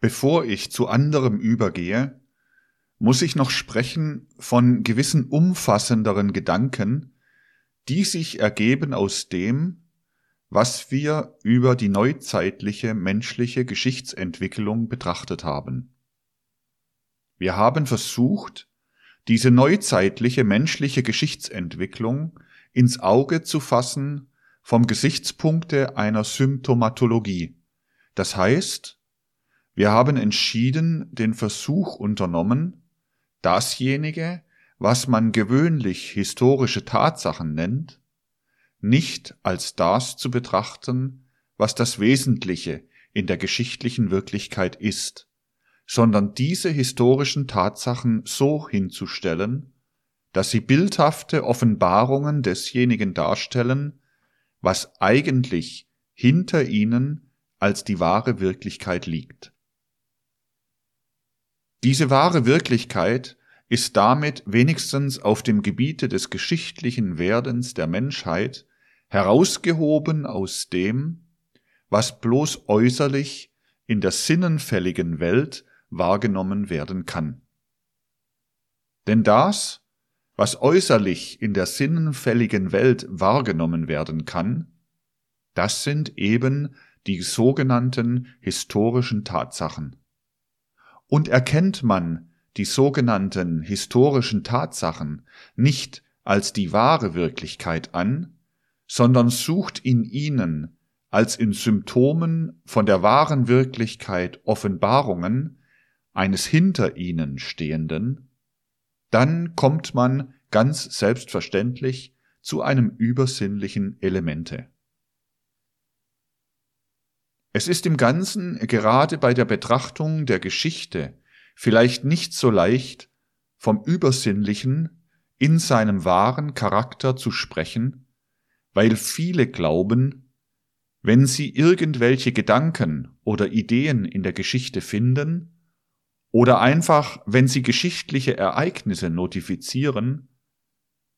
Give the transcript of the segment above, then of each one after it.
Bevor ich zu anderem übergehe, muss ich noch sprechen von gewissen umfassenderen Gedanken, die sich ergeben aus dem, was wir über die neuzeitliche menschliche Geschichtsentwicklung betrachtet haben. Wir haben versucht, diese neuzeitliche menschliche Geschichtsentwicklung ins Auge zu fassen vom Gesichtspunkte einer Symptomatologie. Das heißt, wir haben entschieden, den Versuch unternommen, dasjenige, was man gewöhnlich historische Tatsachen nennt, nicht als das zu betrachten, was das Wesentliche in der geschichtlichen Wirklichkeit ist, sondern diese historischen Tatsachen so hinzustellen, dass sie bildhafte Offenbarungen desjenigen darstellen, was eigentlich hinter ihnen als die wahre Wirklichkeit liegt. Diese wahre Wirklichkeit ist damit wenigstens auf dem Gebiete des geschichtlichen Werdens der Menschheit herausgehoben aus dem, was bloß äußerlich in der sinnenfälligen Welt wahrgenommen werden kann. Denn das, was äußerlich in der sinnenfälligen Welt wahrgenommen werden kann, das sind eben die sogenannten historischen Tatsachen. Und erkennt man die sogenannten historischen Tatsachen nicht als die wahre Wirklichkeit an, sondern sucht in ihnen als in Symptomen von der wahren Wirklichkeit Offenbarungen eines hinter ihnen stehenden, dann kommt man ganz selbstverständlich zu einem übersinnlichen Elemente. Es ist im Ganzen gerade bei der Betrachtung der Geschichte vielleicht nicht so leicht, vom Übersinnlichen in seinem wahren Charakter zu sprechen, weil viele glauben, wenn sie irgendwelche Gedanken oder Ideen in der Geschichte finden, oder einfach, wenn sie geschichtliche Ereignisse notifizieren,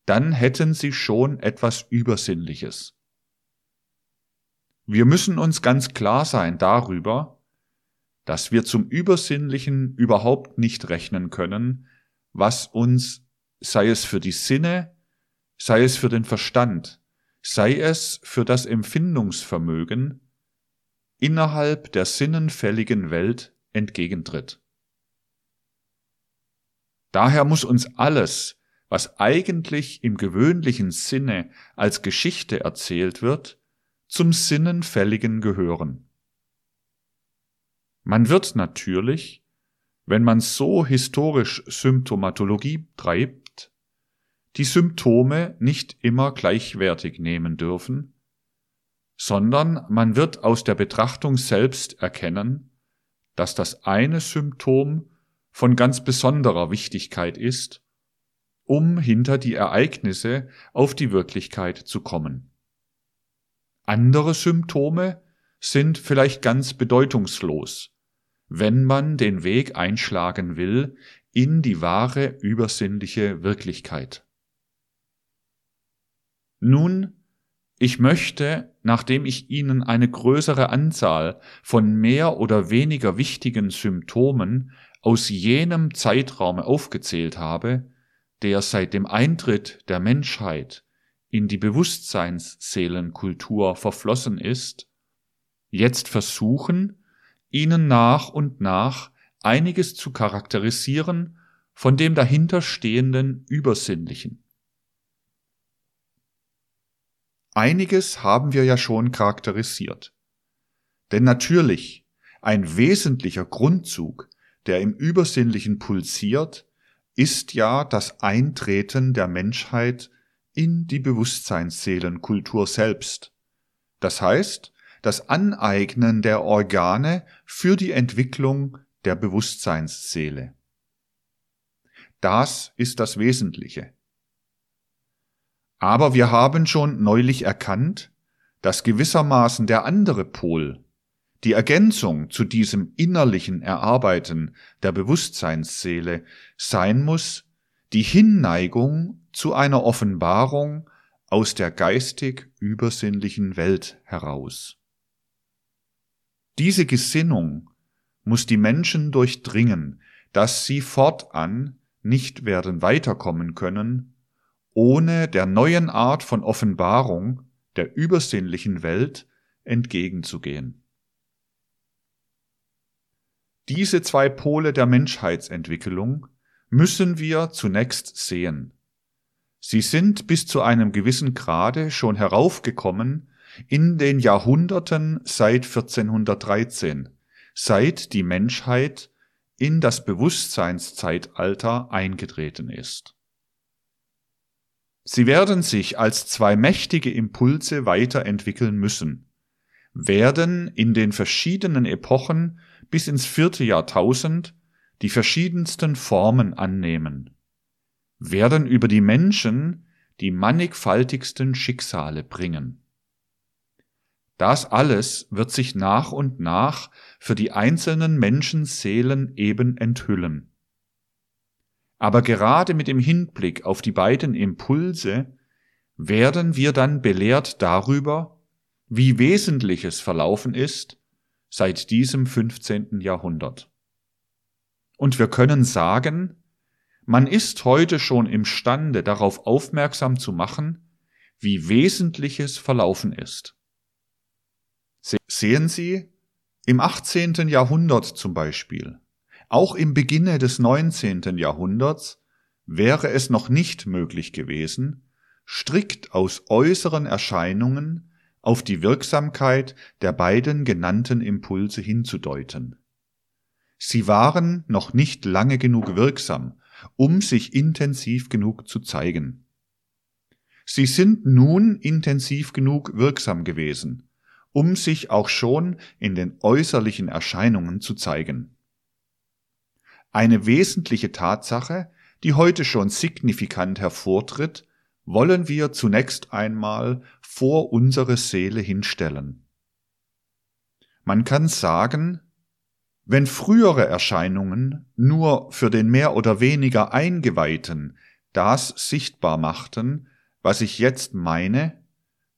dann hätten sie schon etwas Übersinnliches. Wir müssen uns ganz klar sein darüber, dass wir zum Übersinnlichen überhaupt nicht rechnen können, was uns, sei es für die Sinne, sei es für den Verstand, sei es für das Empfindungsvermögen, innerhalb der sinnenfälligen Welt entgegentritt. Daher muss uns alles, was eigentlich im gewöhnlichen Sinne als Geschichte erzählt wird, zum Sinnenfälligen gehören. Man wird natürlich, wenn man so historisch Symptomatologie treibt, die Symptome nicht immer gleichwertig nehmen dürfen, sondern man wird aus der Betrachtung selbst erkennen, dass das eine Symptom von ganz besonderer Wichtigkeit ist, um hinter die Ereignisse auf die Wirklichkeit zu kommen. Andere Symptome sind vielleicht ganz bedeutungslos, wenn man den Weg einschlagen will in die wahre übersinnliche Wirklichkeit. Nun, ich möchte, nachdem ich Ihnen eine größere Anzahl von mehr oder weniger wichtigen Symptomen aus jenem Zeitraum aufgezählt habe, der seit dem Eintritt der Menschheit in die Bewusstseinsseelenkultur verflossen ist, jetzt versuchen, ihnen nach und nach einiges zu charakterisieren von dem dahinterstehenden Übersinnlichen. Einiges haben wir ja schon charakterisiert. Denn natürlich, ein wesentlicher Grundzug der im Übersinnlichen pulsiert, ist ja das Eintreten der Menschheit in die Bewusstseinsseelenkultur selbst. Das heißt, das Aneignen der Organe für die Entwicklung der Bewusstseinsseele. Das ist das Wesentliche. Aber wir haben schon neulich erkannt, dass gewissermaßen der andere Pol, die Ergänzung zu diesem innerlichen Erarbeiten der Bewusstseinsseele sein muss die Hinneigung zu einer Offenbarung aus der geistig übersinnlichen Welt heraus. Diese Gesinnung muss die Menschen durchdringen, dass sie fortan nicht werden weiterkommen können, ohne der neuen Art von Offenbarung der übersinnlichen Welt entgegenzugehen. Diese zwei Pole der Menschheitsentwicklung müssen wir zunächst sehen. Sie sind bis zu einem gewissen Grade schon heraufgekommen in den Jahrhunderten seit 1413, seit die Menschheit in das Bewusstseinszeitalter eingetreten ist. Sie werden sich als zwei mächtige Impulse weiterentwickeln müssen, werden in den verschiedenen Epochen bis ins vierte Jahrtausend die verschiedensten Formen annehmen, werden über die Menschen die mannigfaltigsten Schicksale bringen. Das alles wird sich nach und nach für die einzelnen Menschenseelen eben enthüllen. Aber gerade mit dem Hinblick auf die beiden Impulse werden wir dann belehrt darüber, wie Wesentliches verlaufen ist seit diesem 15. Jahrhundert. Und wir können sagen, man ist heute schon imstande darauf aufmerksam zu machen, wie Wesentliches verlaufen ist. Sehen Sie, im 18. Jahrhundert zum Beispiel, auch im Beginne des 19. Jahrhunderts, wäre es noch nicht möglich gewesen, strikt aus äußeren Erscheinungen auf die Wirksamkeit der beiden genannten Impulse hinzudeuten. Sie waren noch nicht lange genug wirksam, um sich intensiv genug zu zeigen. Sie sind nun intensiv genug wirksam gewesen, um sich auch schon in den äußerlichen Erscheinungen zu zeigen. Eine wesentliche Tatsache, die heute schon signifikant hervortritt, wollen wir zunächst einmal vor unsere Seele hinstellen. Man kann sagen, wenn frühere Erscheinungen nur für den mehr oder weniger Eingeweihten das sichtbar machten, was ich jetzt meine,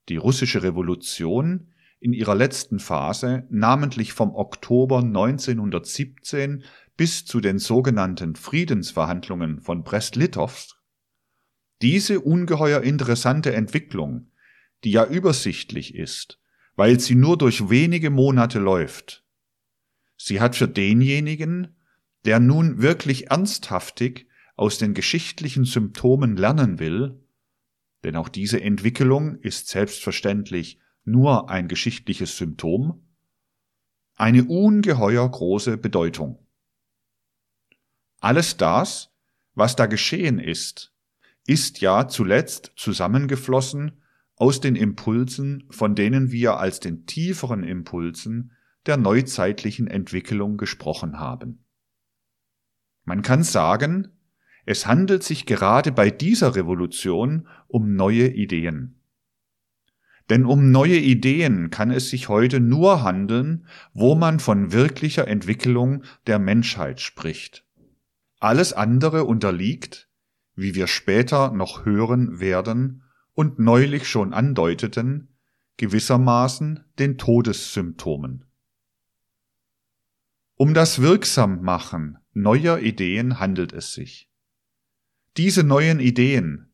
die russische Revolution in ihrer letzten Phase, namentlich vom Oktober 1917 bis zu den sogenannten Friedensverhandlungen von Brest-Litovsk, diese ungeheuer interessante Entwicklung, die ja übersichtlich ist, weil sie nur durch wenige Monate läuft, sie hat für denjenigen, der nun wirklich ernsthaftig aus den geschichtlichen Symptomen lernen will, denn auch diese Entwicklung ist selbstverständlich nur ein geschichtliches Symptom, eine ungeheuer große Bedeutung. Alles das, was da geschehen ist, ist ja zuletzt zusammengeflossen aus den Impulsen, von denen wir als den tieferen Impulsen der neuzeitlichen Entwicklung gesprochen haben. Man kann sagen, es handelt sich gerade bei dieser Revolution um neue Ideen. Denn um neue Ideen kann es sich heute nur handeln, wo man von wirklicher Entwicklung der Menschheit spricht. Alles andere unterliegt, wie wir später noch hören werden und neulich schon andeuteten, gewissermaßen den Todessymptomen. Um das Wirksammachen neuer Ideen handelt es sich. Diese neuen Ideen,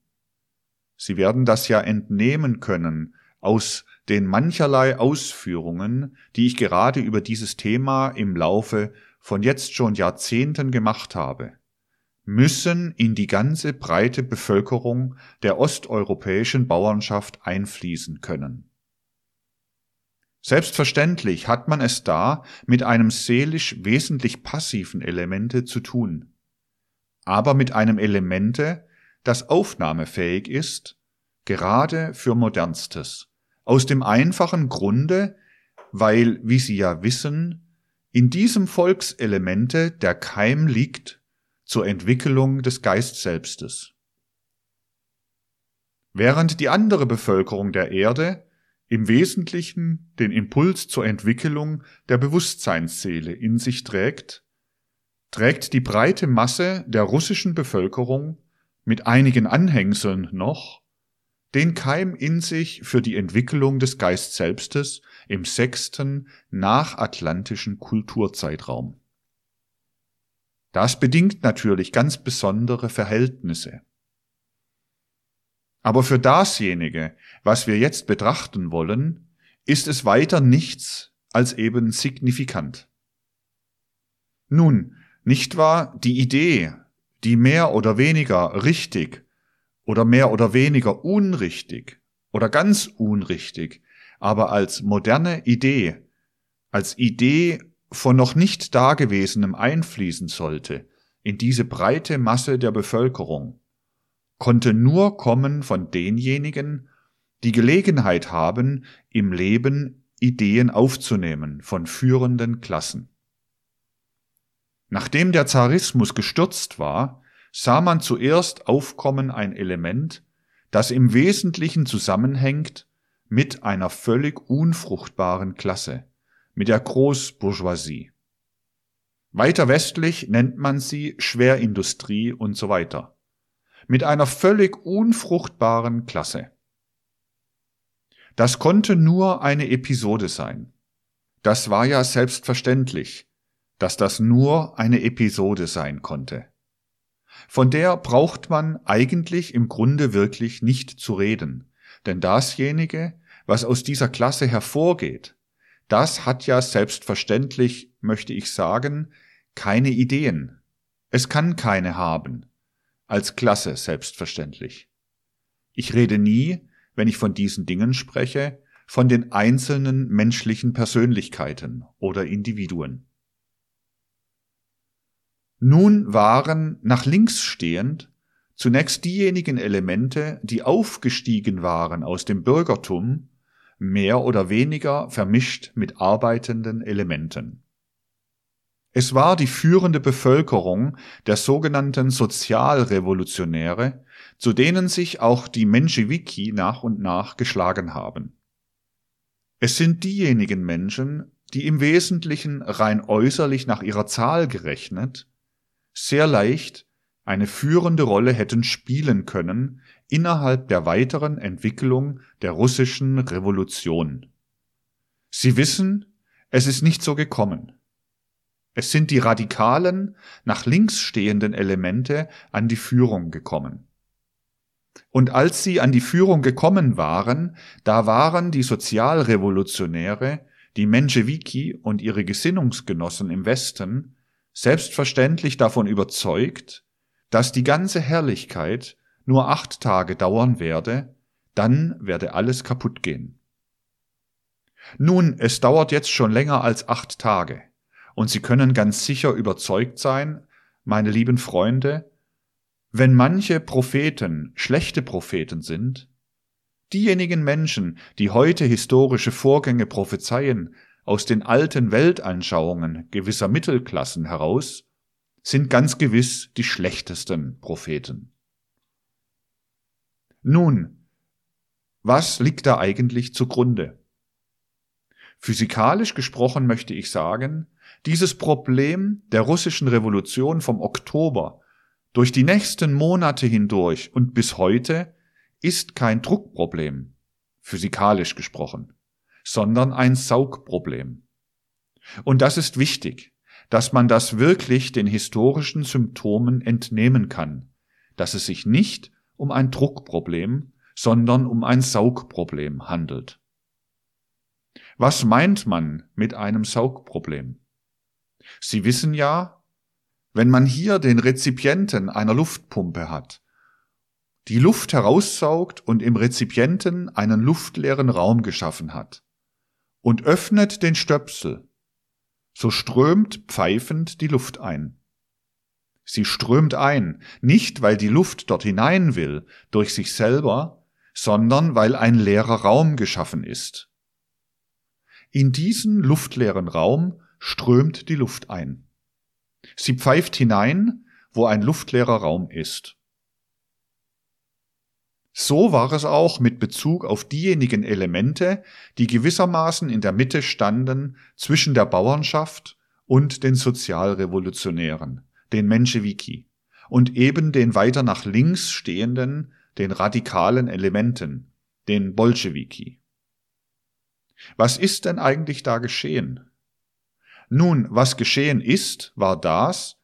Sie werden das ja entnehmen können aus den mancherlei Ausführungen, die ich gerade über dieses Thema im Laufe von jetzt schon Jahrzehnten gemacht habe, müssen in die ganze breite Bevölkerung der osteuropäischen Bauernschaft einfließen können. Selbstverständlich hat man es da mit einem seelisch wesentlich passiven Elemente zu tun, aber mit einem Elemente, das aufnahmefähig ist, gerade für Modernstes, aus dem einfachen Grunde, weil, wie Sie ja wissen, in diesem Volkselemente der Keim liegt zur Entwicklung des Geistselbstes. Während die andere Bevölkerung der Erde im Wesentlichen den Impuls zur Entwicklung der Bewusstseinsseele in sich trägt, trägt die breite Masse der russischen Bevölkerung mit einigen Anhängseln noch den Keim in sich für die Entwicklung des Geistselbstes im sechsten nachatlantischen Kulturzeitraum. Das bedingt natürlich ganz besondere Verhältnisse. Aber für dasjenige, was wir jetzt betrachten wollen, ist es weiter nichts als eben signifikant. Nun, nicht wahr, die Idee, die mehr oder weniger richtig oder mehr oder weniger unrichtig oder ganz unrichtig, aber als moderne Idee, als Idee von noch nicht Dagewesenem einfließen sollte in diese breite Masse der Bevölkerung, konnte nur kommen von denjenigen, die Gelegenheit haben, im Leben Ideen aufzunehmen von führenden Klassen. Nachdem der Zarismus gestürzt war, sah man zuerst aufkommen ein Element, das im Wesentlichen zusammenhängt mit einer völlig unfruchtbaren Klasse, mit der Großbourgeoisie. Weiter westlich nennt man sie Schwerindustrie und so weiter. Mit einer völlig unfruchtbaren Klasse. Das konnte nur eine Episode sein. Das war ja selbstverständlich, dass das nur eine Episode sein konnte. Von der braucht man eigentlich im Grunde wirklich nicht zu reden, denn dasjenige, was aus dieser Klasse hervorgeht, das hat ja selbstverständlich, möchte ich sagen, keine Ideen. Es kann keine haben. Als Klasse selbstverständlich. Ich rede nie, wenn ich von diesen Dingen spreche, von den einzelnen menschlichen Persönlichkeiten oder Individuen. Nun waren nach links stehend zunächst diejenigen Elemente, die aufgestiegen waren aus dem Bürgertum mehr oder weniger vermischt mit arbeitenden Elementen. Es war die führende Bevölkerung der sogenannten Sozialrevolutionäre, zu denen sich auch die Menschewiki nach und nach geschlagen haben. Es sind diejenigen Menschen, die im Wesentlichen rein äußerlich nach ihrer Zahl gerechnet sehr leicht eine führende Rolle hätten spielen können innerhalb der weiteren Entwicklung der russischen Revolution. Sie wissen, es ist nicht so gekommen. Es sind die radikalen, nach links stehenden Elemente an die Führung gekommen. Und als sie an die Führung gekommen waren, da waren die Sozialrevolutionäre, die Menschewiki und ihre Gesinnungsgenossen im Westen selbstverständlich davon überzeugt, dass die ganze Herrlichkeit nur acht Tage dauern werde, dann werde alles kaputt gehen. Nun, es dauert jetzt schon länger als acht Tage, und Sie können ganz sicher überzeugt sein, meine lieben Freunde, wenn manche Propheten schlechte Propheten sind, diejenigen Menschen, die heute historische Vorgänge prophezeien, aus den alten Weltanschauungen gewisser Mittelklassen heraus, sind ganz gewiss die schlechtesten Propheten. Nun, was liegt da eigentlich zugrunde? Physikalisch gesprochen möchte ich sagen, dieses Problem der russischen Revolution vom Oktober durch die nächsten Monate hindurch und bis heute ist kein Druckproblem, physikalisch gesprochen, sondern ein Saugproblem. Und das ist wichtig, dass man das wirklich den historischen Symptomen entnehmen kann, dass es sich nicht um ein Druckproblem, sondern um ein Saugproblem handelt. Was meint man mit einem Saugproblem? Sie wissen ja, wenn man hier den Rezipienten einer Luftpumpe hat, die Luft heraussaugt und im Rezipienten einen luftleeren Raum geschaffen hat, und öffnet den Stöpsel, so strömt pfeifend die Luft ein. Sie strömt ein, nicht weil die Luft dort hinein will, durch sich selber, sondern weil ein leerer Raum geschaffen ist. In diesen luftleeren Raum strömt die Luft ein. Sie pfeift hinein, wo ein luftleerer Raum ist. So war es auch mit Bezug auf diejenigen Elemente, die gewissermaßen in der Mitte standen zwischen der Bauernschaft und den Sozialrevolutionären, den Menschewiki, und eben den weiter nach links stehenden, den radikalen Elementen, den Bolschewiki. Was ist denn eigentlich da geschehen? Nun, was geschehen ist, war das,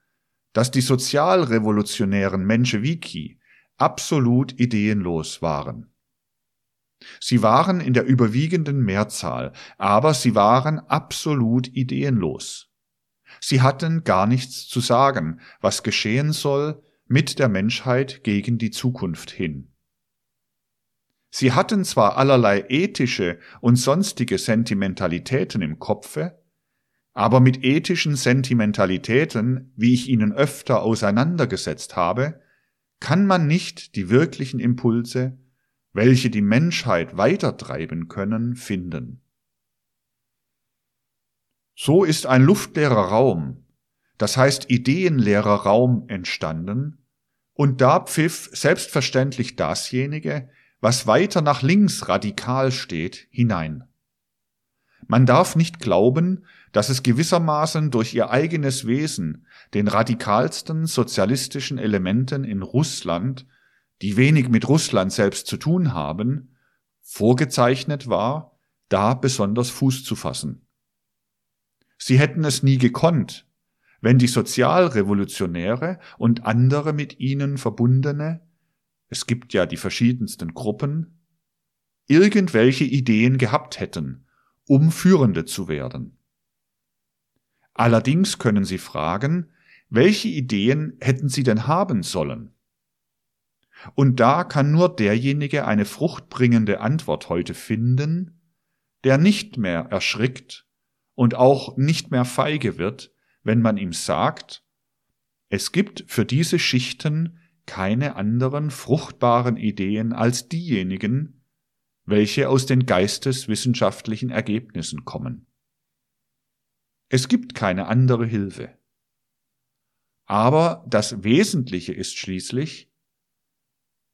dass die sozialrevolutionären Menschewiki absolut ideenlos waren. Sie waren in der überwiegenden Mehrzahl, aber sie waren absolut ideenlos. Sie hatten gar nichts zu sagen, was geschehen soll mit der Menschheit gegen die Zukunft hin. Sie hatten zwar allerlei ethische und sonstige Sentimentalitäten im Kopfe, aber mit ethischen Sentimentalitäten, wie ich ihnen öfter auseinandergesetzt habe, kann man nicht die wirklichen Impulse, welche die Menschheit weitertreiben können, finden. So ist ein luftleerer Raum, das heißt ideenleerer Raum entstanden, und da pfiff selbstverständlich dasjenige, was weiter nach links radikal steht, hinein. Man darf nicht glauben, dass es gewissermaßen durch ihr eigenes Wesen den radikalsten sozialistischen Elementen in Russland, die wenig mit Russland selbst zu tun haben, vorgezeichnet war, da besonders Fuß zu fassen. Sie hätten es nie gekonnt, wenn die Sozialrevolutionäre und andere mit ihnen verbundene, es gibt ja die verschiedensten Gruppen, irgendwelche Ideen gehabt hätten, um Führende zu werden. Allerdings können Sie fragen, welche Ideen hätten Sie denn haben sollen? Und da kann nur derjenige eine fruchtbringende Antwort heute finden, der nicht mehr erschrickt und auch nicht mehr feige wird, wenn man ihm sagt, es gibt für diese Schichten keine anderen fruchtbaren Ideen als diejenigen, welche aus den geisteswissenschaftlichen Ergebnissen kommen. Es gibt keine andere Hilfe. Aber das Wesentliche ist schließlich,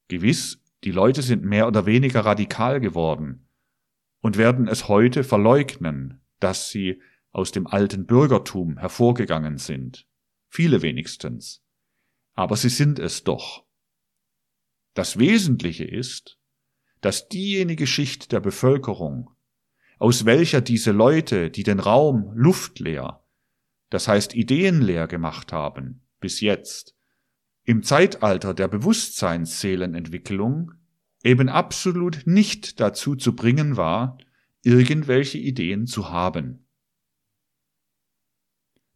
gewiss, die Leute sind mehr oder weniger radikal geworden und werden es heute verleugnen, dass sie aus dem alten Bürgertum hervorgegangen sind, viele wenigstens, aber sie sind es doch. Das Wesentliche ist, dass diejenige Schicht der Bevölkerung, aus welcher diese Leute, die den Raum luftleer, das heißt ideenleer gemacht haben, bis jetzt, im Zeitalter der Bewusstseinsseelenentwicklung eben absolut nicht dazu zu bringen war, irgendwelche Ideen zu haben.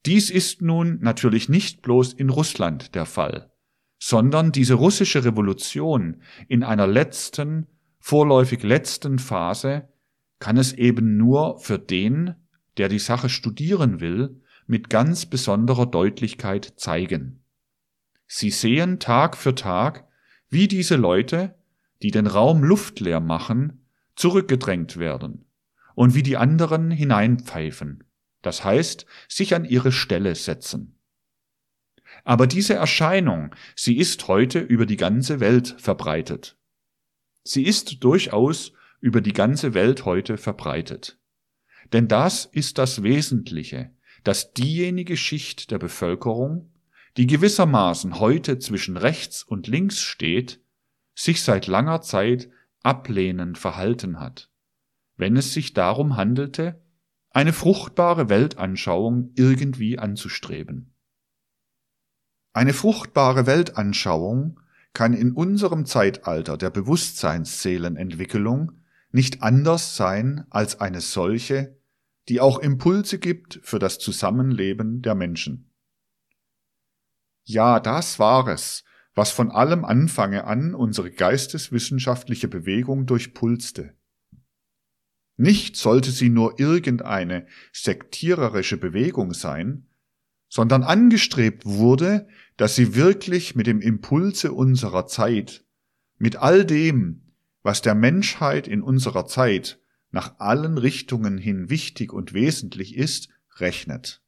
Dies ist nun natürlich nicht bloß in Russland der Fall, sondern diese russische Revolution in einer letzten vorläufig letzten Phase kann es eben nur für den, der die Sache studieren will, mit ganz besonderer Deutlichkeit zeigen. Sie sehen Tag für Tag, wie diese Leute, die den Raum luftleer machen, zurückgedrängt werden und wie die anderen hineinpfeifen, das heißt, sich an ihre Stelle setzen. Aber diese Erscheinung, sie ist heute über die ganze Welt verbreitet. Sie ist durchaus über die ganze Welt heute verbreitet. Denn das ist das Wesentliche, dass diejenige Schicht der Bevölkerung, die gewissermaßen heute zwischen rechts und links steht, sich seit langer Zeit ablehnend verhalten hat, wenn es sich darum handelte, eine fruchtbare Weltanschauung irgendwie anzustreben. Eine fruchtbare Weltanschauung kann in unserem Zeitalter der Bewusstseinsseelenentwicklung nicht anders sein als eine solche, die auch Impulse gibt für das Zusammenleben der Menschen. Ja, das war es, was von allem Anfange an unsere geisteswissenschaftliche Bewegung durchpulste. Nicht sollte sie nur irgendeine sektiererische Bewegung sein, sondern angestrebt wurde, dass sie wirklich mit dem Impulse unserer Zeit, mit all dem, was der Menschheit in unserer Zeit nach allen Richtungen hin wichtig und wesentlich ist, rechnet.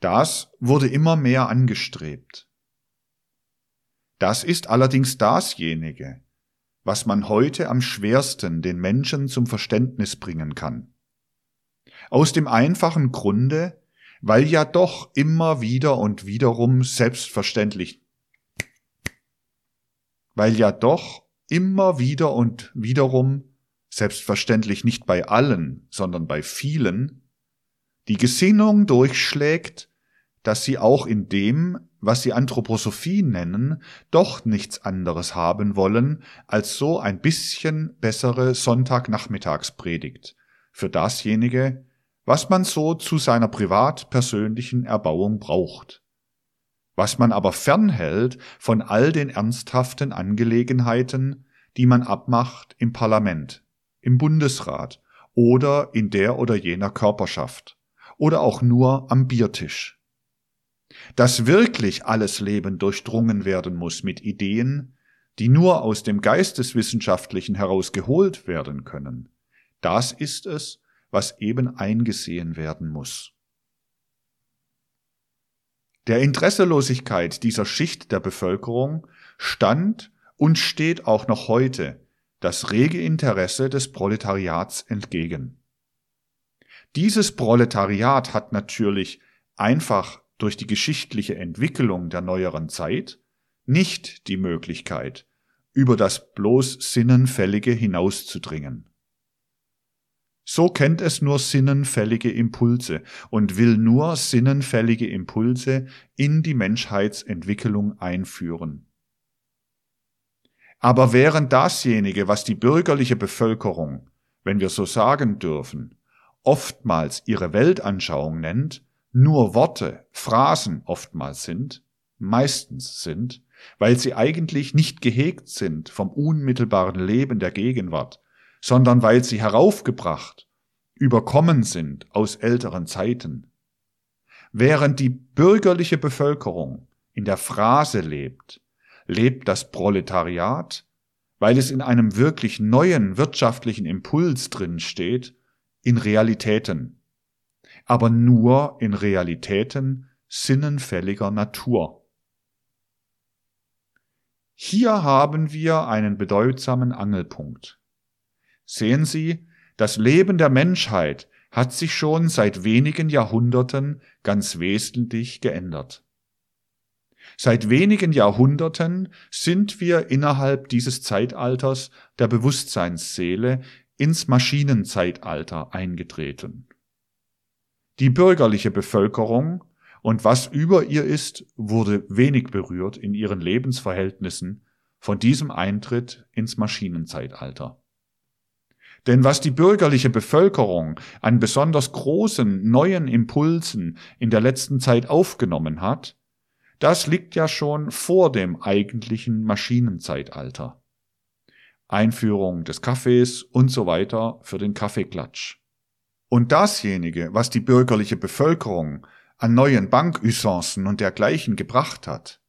Das wurde immer mehr angestrebt. Das ist allerdings dasjenige, was man heute am schwersten den Menschen zum Verständnis bringen kann. Aus dem einfachen Grunde, weil ja doch immer wieder und wiederum selbstverständlich, weil ja doch immer wieder und wiederum, selbstverständlich nicht bei allen, sondern bei vielen, die Gesinnung durchschlägt, dass sie auch in dem, was sie Anthroposophie nennen, doch nichts anderes haben wollen als so ein bisschen bessere Sonntagnachmittagspredigt für dasjenige, was man so zu seiner privat persönlichen Erbauung braucht. Was man aber fernhält von all den ernsthaften Angelegenheiten, die man abmacht im Parlament, im Bundesrat oder in der oder jener Körperschaft oder auch nur am Biertisch. Dass wirklich alles Leben durchdrungen werden muss mit Ideen, die nur aus dem Geisteswissenschaftlichen heraus geholt werden können, das ist es, was eben eingesehen werden muss. Der Interesselosigkeit dieser Schicht der Bevölkerung stand und steht auch noch heute das rege Interesse des Proletariats entgegen. Dieses Proletariat hat natürlich einfach durch die geschichtliche Entwicklung der neueren Zeit nicht die Möglichkeit, über das bloß Sinnenfällige hinauszudringen. So kennt es nur sinnenfällige Impulse und will nur sinnenfällige Impulse in die Menschheitsentwicklung einführen. Aber während dasjenige, was die bürgerliche Bevölkerung, wenn wir so sagen dürfen, oftmals ihre Weltanschauung nennt, nur Worte, Phrasen oftmals sind, meistens sind, weil sie eigentlich nicht gehegt sind vom unmittelbaren Leben der Gegenwart, sondern weil sie heraufgebracht, überkommen sind aus älteren Zeiten. Während die bürgerliche Bevölkerung in der Phrase lebt, lebt das Proletariat, weil es in einem wirklich neuen wirtschaftlichen Impuls drin steht, in Realitäten, aber nur in Realitäten sinnenfälliger Natur. Hier haben wir einen bedeutsamen Angelpunkt. Sehen Sie, das Leben der Menschheit hat sich schon seit wenigen Jahrhunderten ganz wesentlich geändert. Seit wenigen Jahrhunderten sind wir innerhalb dieses Zeitalters der Bewusstseinsseele ins Maschinenzeitalter eingetreten. Die bürgerliche Bevölkerung und was über ihr ist, wurde wenig berührt in ihren Lebensverhältnissen von diesem Eintritt ins Maschinenzeitalter. Denn was die bürgerliche Bevölkerung an besonders großen neuen Impulsen in der letzten Zeit aufgenommen hat, das liegt ja schon vor dem eigentlichen Maschinenzeitalter. Einführung des Kaffees und so weiter für den Kaffeeklatsch. Und dasjenige, was die bürgerliche Bevölkerung an neuen Bankusancen und dergleichen gebracht hat,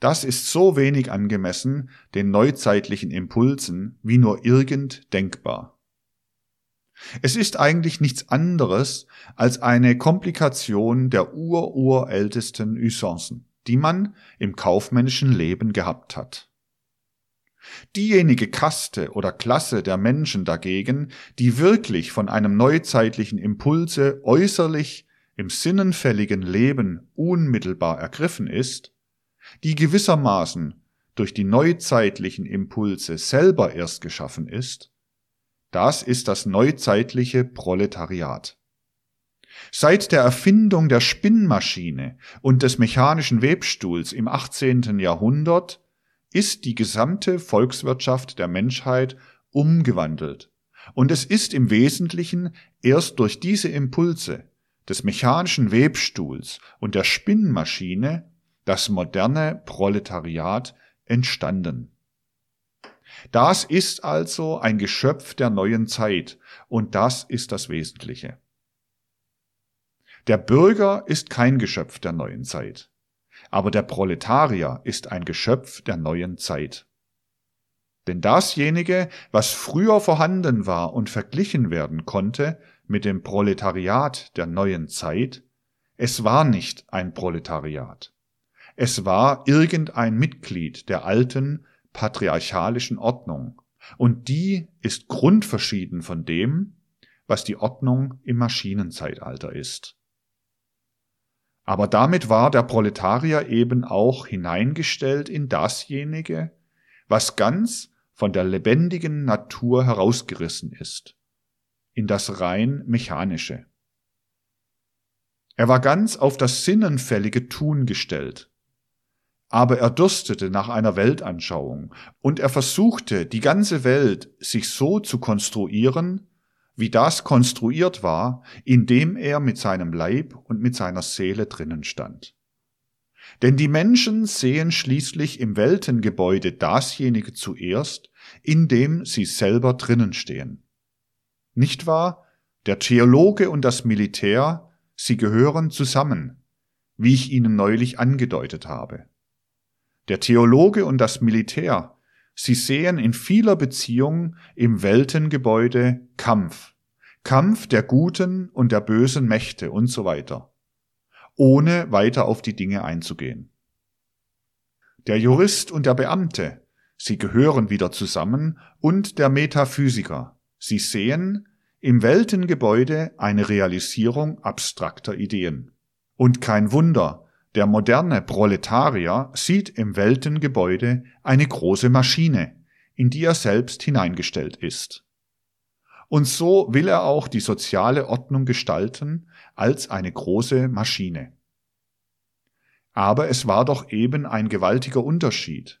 das ist so wenig angemessen den neuzeitlichen Impulsen wie nur irgend denkbar. Es ist eigentlich nichts anderes als eine Komplikation der ururältesten Usancen die man im kaufmännischen Leben gehabt hat. Diejenige Kaste oder Klasse der Menschen dagegen, die wirklich von einem neuzeitlichen Impulse äußerlich im sinnenfälligen Leben unmittelbar ergriffen ist, die gewissermaßen durch die neuzeitlichen Impulse selber erst geschaffen ist, das ist das neuzeitliche Proletariat. Seit der Erfindung der Spinnmaschine und des mechanischen Webstuhls im 18. Jahrhundert ist die gesamte Volkswirtschaft der Menschheit umgewandelt. Und es ist im Wesentlichen erst durch diese Impulse des mechanischen Webstuhls und der Spinnmaschine das moderne Proletariat entstanden. Das ist also ein Geschöpf der neuen Zeit und das ist das Wesentliche. Der Bürger ist kein Geschöpf der neuen Zeit, aber der Proletarier ist ein Geschöpf der neuen Zeit. Denn dasjenige, was früher vorhanden war und verglichen werden konnte mit dem Proletariat der neuen Zeit, es war nicht ein Proletariat. Es war irgendein Mitglied der alten patriarchalischen Ordnung, und die ist grundverschieden von dem, was die Ordnung im Maschinenzeitalter ist. Aber damit war der Proletarier eben auch hineingestellt in dasjenige, was ganz von der lebendigen Natur herausgerissen ist, in das rein mechanische. Er war ganz auf das sinnenfällige Tun gestellt. Aber er dürstete nach einer Weltanschauung und er versuchte, die ganze Welt sich so zu konstruieren, wie das konstruiert war, indem er mit seinem Leib und mit seiner Seele drinnen stand. Denn die Menschen sehen schließlich im Weltengebäude dasjenige zuerst, in dem sie selber drinnen stehen. Nicht wahr? Der Theologe und das Militär, sie gehören zusammen, wie ich Ihnen neulich angedeutet habe. Der Theologe und das Militär, sie sehen in vieler Beziehung im Weltengebäude Kampf, Kampf der guten und der bösen Mächte und so weiter, ohne weiter auf die Dinge einzugehen. Der Jurist und der Beamte, sie gehören wieder zusammen, und der Metaphysiker, sie sehen im Weltengebäude eine Realisierung abstrakter Ideen. Und kein Wunder, der moderne Proletarier sieht im Weltengebäude eine große Maschine, in die er selbst hineingestellt ist. Und so will er auch die soziale Ordnung gestalten als eine große Maschine. Aber es war doch eben ein gewaltiger Unterschied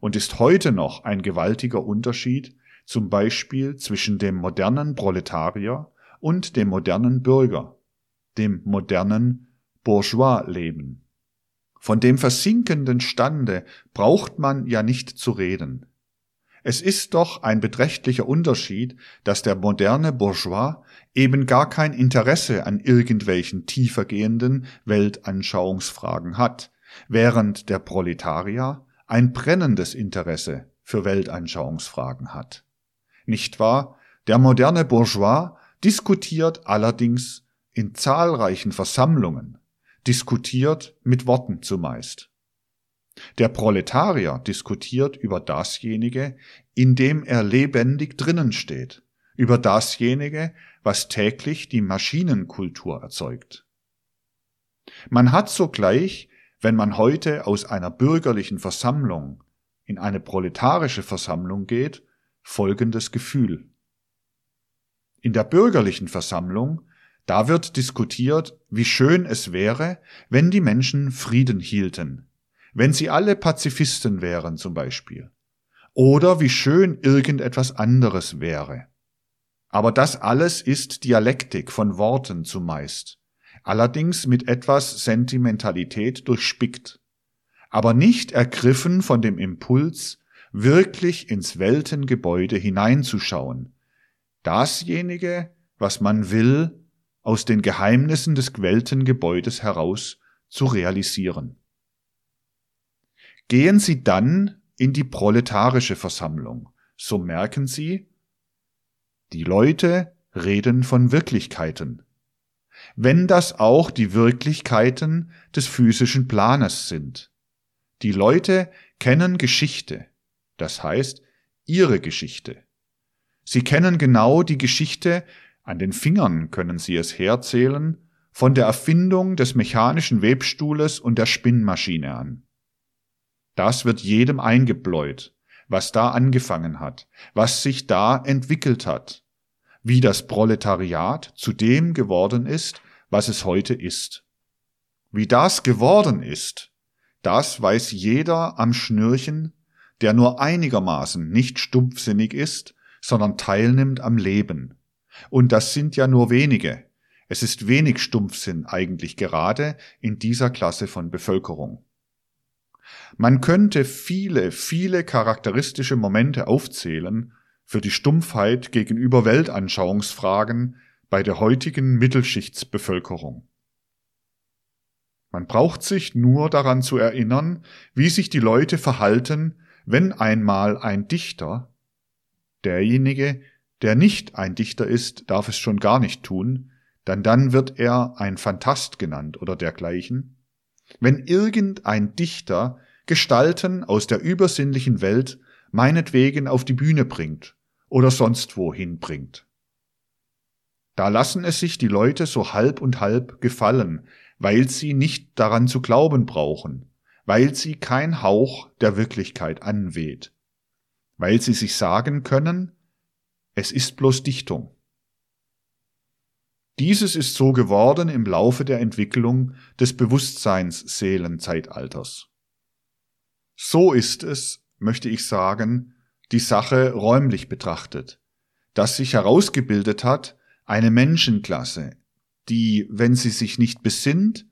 und ist heute noch ein gewaltiger Unterschied zum Beispiel zwischen dem modernen Proletarier und dem modernen Bürger, dem modernen Bourgeois-Leben. Von dem versinkenden Stande braucht man ja nicht zu reden. Es ist doch ein beträchtlicher Unterschied, dass der moderne Bourgeois eben gar kein Interesse an irgendwelchen tiefergehenden Weltanschauungsfragen hat, während der Proletarier ein brennendes Interesse für Weltanschauungsfragen hat. Nicht wahr? Der moderne Bourgeois diskutiert allerdings in zahlreichen Versammlungen, diskutiert mit Worten zumeist. Der Proletarier diskutiert über dasjenige, in dem er lebendig drinnen steht, über dasjenige, was täglich die Maschinenkultur erzeugt. Man hat sogleich, wenn man heute aus einer bürgerlichen Versammlung in eine proletarische Versammlung geht, folgendes Gefühl. In der bürgerlichen Versammlung, da wird diskutiert, wie schön es wäre, wenn die Menschen Frieden hielten, wenn sie alle Pazifisten wären zum Beispiel, oder wie schön irgendetwas anderes wäre. Aber das alles ist Dialektik von Worten zumeist, allerdings mit etwas Sentimentalität durchspickt, aber nicht ergriffen von dem Impuls, wirklich ins Weltengebäude hineinzuschauen, dasjenige, was man will, aus den Geheimnissen des Weltengebäudes heraus zu realisieren. Gehen Sie dann in die proletarische Versammlung, so merken Sie, die Leute reden von Wirklichkeiten. Wenn das auch die Wirklichkeiten des physischen Planes sind. Die Leute kennen Geschichte, das heißt ihre Geschichte. Sie kennen genau die Geschichte, an den Fingern können sie es herzählen, von der Erfindung des mechanischen Webstuhles und der Spinnmaschine an. Das wird jedem eingebläut, was da angefangen hat, was sich da entwickelt hat, wie das Proletariat zu dem geworden ist, was es heute ist. Wie das geworden ist, das weiß jeder am Schnürchen der nur einigermaßen nicht stumpfsinnig ist, sondern teilnimmt am Leben. Und das sind ja nur wenige. Es ist wenig Stumpfsinn eigentlich gerade in dieser Klasse von Bevölkerung. Man könnte viele, viele charakteristische Momente aufzählen für die Stumpfheit gegenüber Weltanschauungsfragen bei der heutigen Mittelschichtsbevölkerung. Man braucht sich nur daran zu erinnern, wie sich die Leute verhalten, wenn einmal ein Dichter, derjenige, der nicht ein Dichter ist, darf es schon gar nicht tun, dann dann wird er ein Phantast genannt oder dergleichen, wenn irgendein Dichter Gestalten aus der übersinnlichen Welt meinetwegen auf die Bühne bringt oder sonst wohin bringt. Da lassen es sich die Leute so halb und halb gefallen, weil sie nicht daran zu glauben brauchen, weil sie kein Hauch der Wirklichkeit anweht, weil sie sich sagen können, es ist bloß Dichtung. Dieses ist so geworden im Laufe der Entwicklung des Bewusstseinsseelenzeitalters. So ist es, möchte ich sagen, die Sache räumlich betrachtet, dass sich herausgebildet hat eine Menschenklasse, die, wenn sie sich nicht besinnt,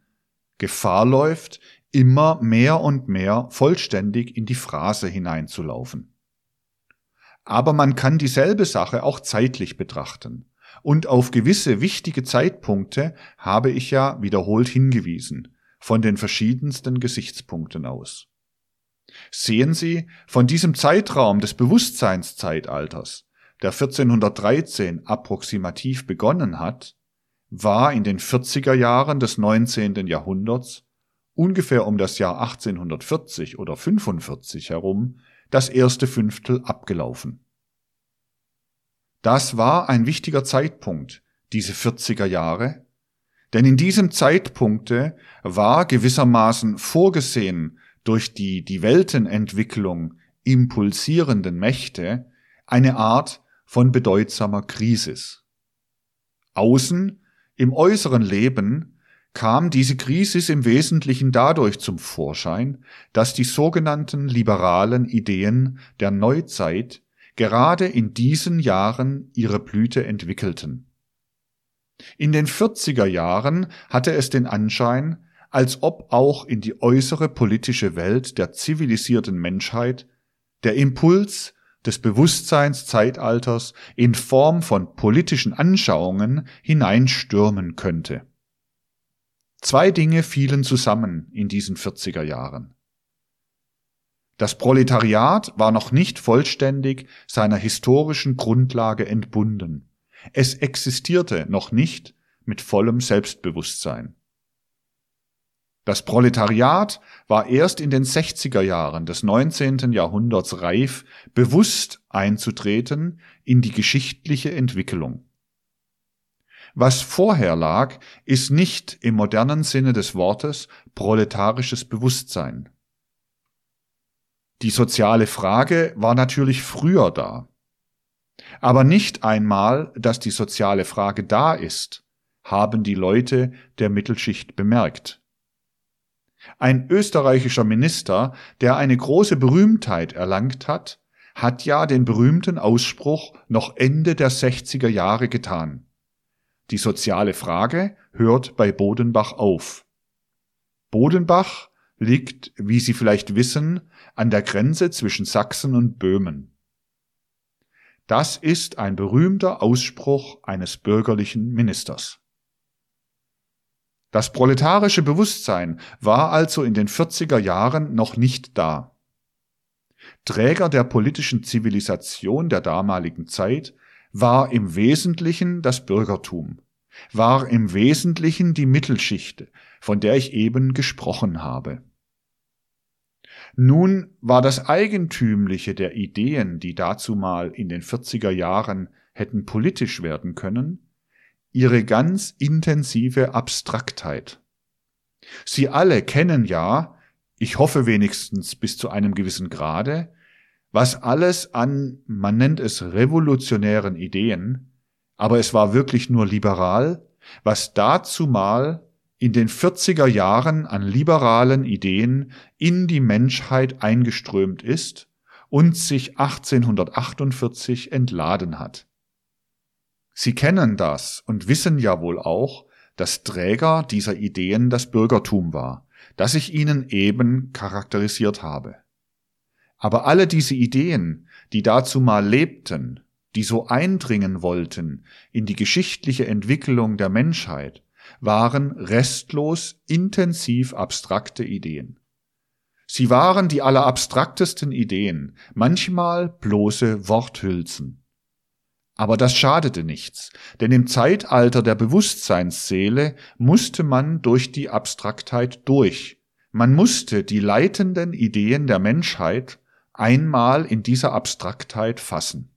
Gefahr läuft, immer mehr und mehr vollständig in die Phrase hineinzulaufen. Aber man kann dieselbe Sache auch zeitlich betrachten. Und auf gewisse wichtige Zeitpunkte habe ich ja wiederholt hingewiesen, von den verschiedensten Gesichtspunkten aus. Sehen Sie, von diesem Zeitraum des Bewusstseinszeitalters, der 1413 approximativ begonnen hat, war in den 40er Jahren des 19. Jahrhunderts ungefähr um das Jahr 1840 oder 45 herum das erste Fünftel abgelaufen. Das war ein wichtiger Zeitpunkt, diese 40er Jahre, denn in diesem Zeitpunkte war gewissermaßen vorgesehen durch die die Weltenentwicklung impulsierenden Mächte eine Art von bedeutsamer Krisis. Außen, im äußeren Leben, kam diese Krise im Wesentlichen dadurch zum Vorschein, dass die sogenannten liberalen Ideen der Neuzeit gerade in diesen Jahren ihre Blüte entwickelten. In den 40er Jahren hatte es den Anschein, als ob auch in die äußere politische Welt der zivilisierten Menschheit der Impuls des Bewusstseinszeitalters in Form von politischen Anschauungen hineinstürmen könnte. Zwei Dinge fielen zusammen in diesen 40er Jahren. Das Proletariat war noch nicht vollständig seiner historischen Grundlage entbunden. Es existierte noch nicht mit vollem Selbstbewusstsein. Das Proletariat war erst in den 60er Jahren des 19. Jahrhunderts reif, bewusst einzutreten in die geschichtliche Entwicklung. Was vorher lag, ist nicht im modernen Sinne des Wortes proletarisches Bewusstsein. Die soziale Frage war natürlich früher da. Aber nicht einmal, dass die soziale Frage da ist, haben die Leute der Mittelschicht bemerkt. Ein österreichischer Minister, der eine große Berühmtheit erlangt hat, hat ja den berühmten Ausspruch noch Ende der 60er Jahre getan. Die soziale Frage hört bei Bodenbach auf. Bodenbach liegt, wie Sie vielleicht wissen, an der Grenze zwischen Sachsen und Böhmen. Das ist ein berühmter Ausspruch eines bürgerlichen Ministers. Das proletarische Bewusstsein war also in den 40er Jahren noch nicht da. Träger der politischen Zivilisation der damaligen Zeit war im Wesentlichen das Bürgertum, war im Wesentlichen die Mittelschicht, von der ich eben gesprochen habe. Nun war das Eigentümliche der Ideen, die dazumal in den 40er Jahren hätten politisch werden können, ihre ganz intensive Abstraktheit. Sie alle kennen ja, ich hoffe wenigstens bis zu einem gewissen Grade, was alles an, man nennt es revolutionären Ideen, aber es war wirklich nur liberal, was dazu mal in den 40er Jahren an liberalen Ideen in die Menschheit eingeströmt ist und sich 1848 entladen hat. Sie kennen das und wissen ja wohl auch, dass Träger dieser Ideen das Bürgertum war, das ich Ihnen eben charakterisiert habe. Aber alle diese Ideen, die dazu mal lebten, die so eindringen wollten in die geschichtliche Entwicklung der Menschheit, waren restlos intensiv abstrakte Ideen. Sie waren die allerabstraktesten Ideen, manchmal bloße Worthülsen. Aber das schadete nichts, denn im Zeitalter der Bewusstseinsseele musste man durch die Abstraktheit durch. Man musste die leitenden Ideen der Menschheit einmal in dieser Abstraktheit fassen.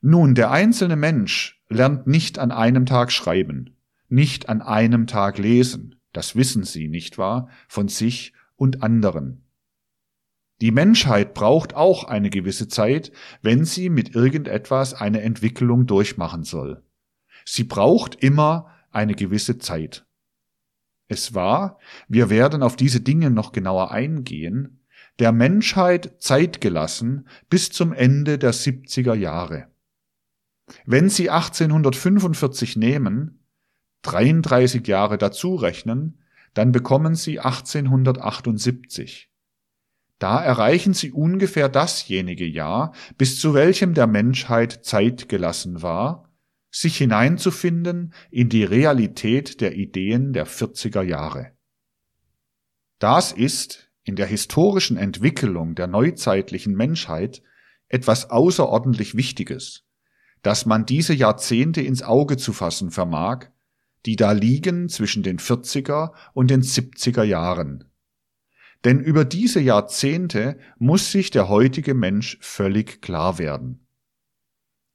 Nun, der einzelne Mensch lernt nicht an einem Tag schreiben, nicht an einem Tag lesen, das wissen Sie, nicht wahr, von sich und anderen. Die Menschheit braucht auch eine gewisse Zeit, wenn sie mit irgendetwas eine Entwicklung durchmachen soll. Sie braucht immer eine gewisse Zeit. Es war, wir werden auf diese Dinge noch genauer eingehen, der Menschheit Zeit gelassen bis zum Ende der 70er Jahre. Wenn Sie 1845 nehmen, 33 Jahre dazu rechnen, dann bekommen Sie 1878. Da erreichen Sie ungefähr dasjenige Jahr, bis zu welchem der Menschheit Zeit gelassen war, sich hineinzufinden in die Realität der Ideen der 40er Jahre. Das ist in der historischen Entwicklung der neuzeitlichen Menschheit etwas außerordentlich Wichtiges, dass man diese Jahrzehnte ins Auge zu fassen vermag, die da liegen zwischen den 40er und den 70er Jahren. Denn über diese Jahrzehnte muss sich der heutige Mensch völlig klar werden.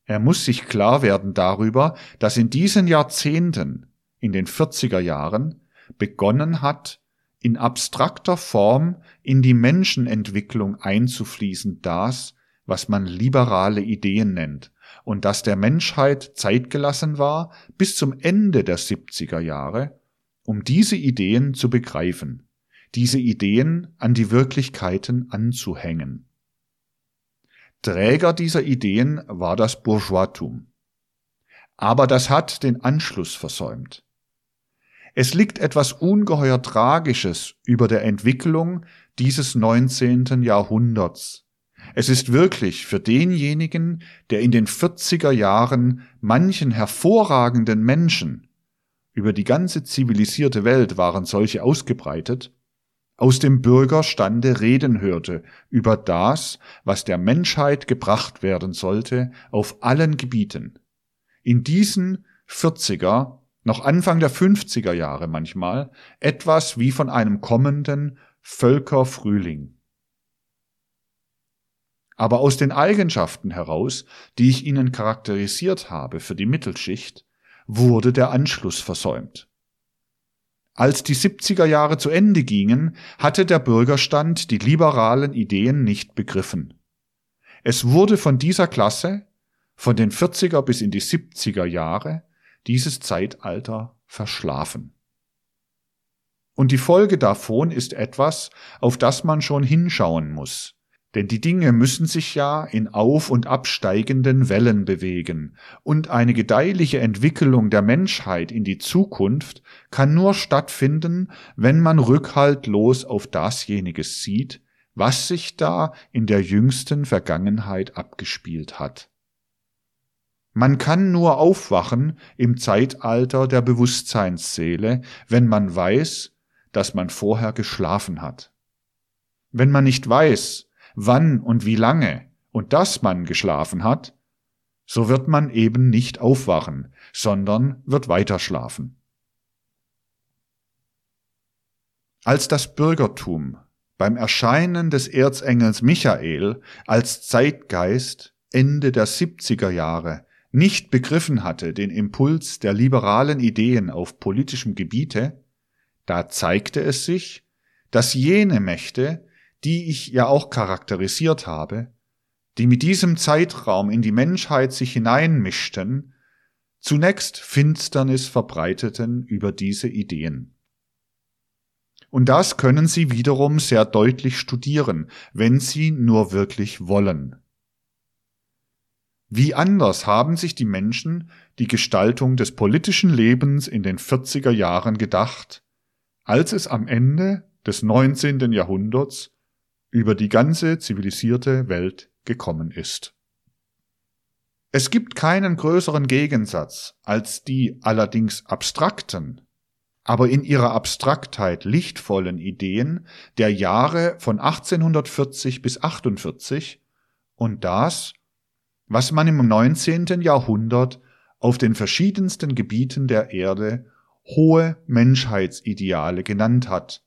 Er muss sich klar werden darüber, dass in diesen Jahrzehnten, in den 40er Jahren, begonnen hat, in abstrakter Form in die Menschenentwicklung einzufließen das, was man liberale Ideen nennt, und dass der Menschheit Zeit gelassen war bis zum Ende der 70er Jahre, um diese Ideen zu begreifen, diese Ideen an die Wirklichkeiten anzuhängen. Träger dieser Ideen war das Bourgeoistum. Aber das hat den Anschluss versäumt. Es liegt etwas ungeheuer Tragisches über der Entwicklung dieses 19. Jahrhunderts, es ist wirklich für denjenigen, der in den 40er Jahren manchen hervorragenden Menschen, über die ganze zivilisierte Welt waren solche ausgebreitet, aus dem Bürgerstande reden hörte über das, was der Menschheit gebracht werden sollte auf allen Gebieten. In diesen 40er, noch Anfang der 50er Jahre manchmal, etwas wie von einem kommenden Völkerfrühling aber aus den Eigenschaften heraus, die ich Ihnen charakterisiert habe für die Mittelschicht, wurde der Anschluss versäumt. Als die 70er Jahre zu Ende gingen, hatte der Bürgerstand die liberalen Ideen nicht begriffen. Es wurde von dieser Klasse, von den 40er bis in die 70er Jahre, dieses Zeitalter verschlafen. Und die Folge davon ist etwas, auf das man schon hinschauen muss, denn die Dinge müssen sich ja in auf und absteigenden Wellen bewegen, und eine gedeihliche Entwicklung der Menschheit in die Zukunft kann nur stattfinden, wenn man rückhaltlos auf dasjenige sieht, was sich da in der jüngsten Vergangenheit abgespielt hat. Man kann nur aufwachen im Zeitalter der Bewusstseinsseele, wenn man weiß, dass man vorher geschlafen hat. Wenn man nicht weiß, wann und wie lange und dass man geschlafen hat, so wird man eben nicht aufwachen, sondern wird weiter schlafen. Als das Bürgertum beim Erscheinen des Erzengels Michael als Zeitgeist Ende der 70er Jahre nicht begriffen hatte den Impuls der liberalen Ideen auf politischem Gebiete, da zeigte es sich, dass jene Mächte, die ich ja auch charakterisiert habe, die mit diesem Zeitraum in die Menschheit sich hineinmischten, zunächst Finsternis verbreiteten über diese Ideen. Und das können Sie wiederum sehr deutlich studieren, wenn Sie nur wirklich wollen. Wie anders haben sich die Menschen die Gestaltung des politischen Lebens in den 40er Jahren gedacht, als es am Ende des 19. Jahrhunderts über die ganze zivilisierte Welt gekommen ist. Es gibt keinen größeren Gegensatz als die allerdings abstrakten, aber in ihrer Abstraktheit lichtvollen Ideen der Jahre von 1840 bis 48 und das, was man im 19. Jahrhundert auf den verschiedensten Gebieten der Erde hohe Menschheitsideale genannt hat,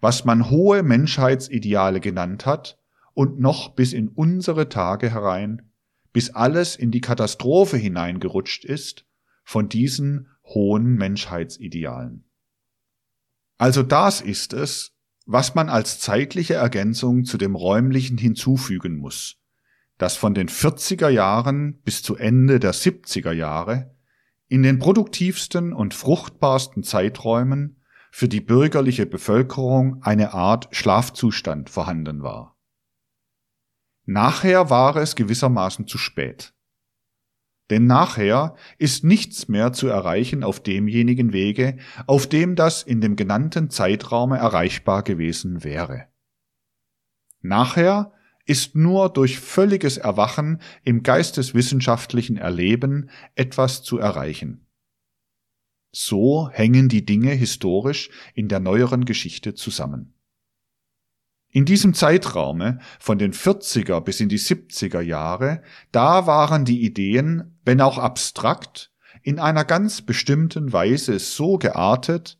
was man hohe Menschheitsideale genannt hat und noch bis in unsere Tage herein, bis alles in die Katastrophe hineingerutscht ist von diesen hohen Menschheitsidealen. Also das ist es, was man als zeitliche Ergänzung zu dem räumlichen hinzufügen muss, dass von den 40er Jahren bis zu Ende der 70er Jahre in den produktivsten und fruchtbarsten Zeiträumen für die bürgerliche Bevölkerung eine Art Schlafzustand vorhanden war. Nachher war es gewissermaßen zu spät. Denn nachher ist nichts mehr zu erreichen auf demjenigen Wege, auf dem das in dem genannten Zeitraume erreichbar gewesen wäre. Nachher ist nur durch völliges Erwachen im geisteswissenschaftlichen Erleben etwas zu erreichen. So hängen die Dinge historisch in der neueren Geschichte zusammen. In diesem Zeitraume von den 40er bis in die 70er Jahre, da waren die Ideen, wenn auch abstrakt, in einer ganz bestimmten Weise so geartet,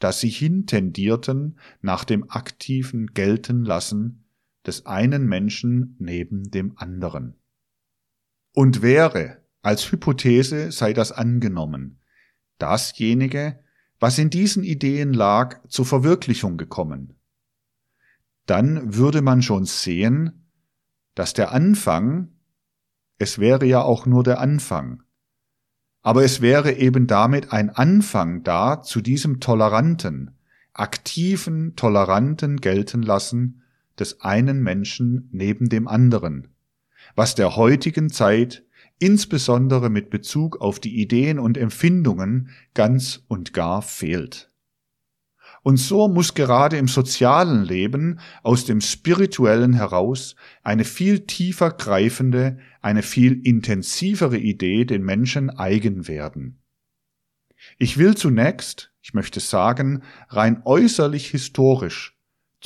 dass sie hintendierten nach dem aktiven Geltenlassen des einen Menschen neben dem anderen. Und wäre, als Hypothese sei das angenommen, dasjenige, was in diesen Ideen lag, zur Verwirklichung gekommen, dann würde man schon sehen, dass der Anfang, es wäre ja auch nur der Anfang, aber es wäre eben damit ein Anfang da zu diesem toleranten, aktiven, toleranten Geltenlassen des einen Menschen neben dem anderen, was der heutigen Zeit insbesondere mit Bezug auf die Ideen und Empfindungen ganz und gar fehlt. Und so muss gerade im sozialen Leben aus dem spirituellen heraus eine viel tiefer greifende, eine viel intensivere Idee den Menschen eigen werden. Ich will zunächst, ich möchte sagen, rein äußerlich historisch,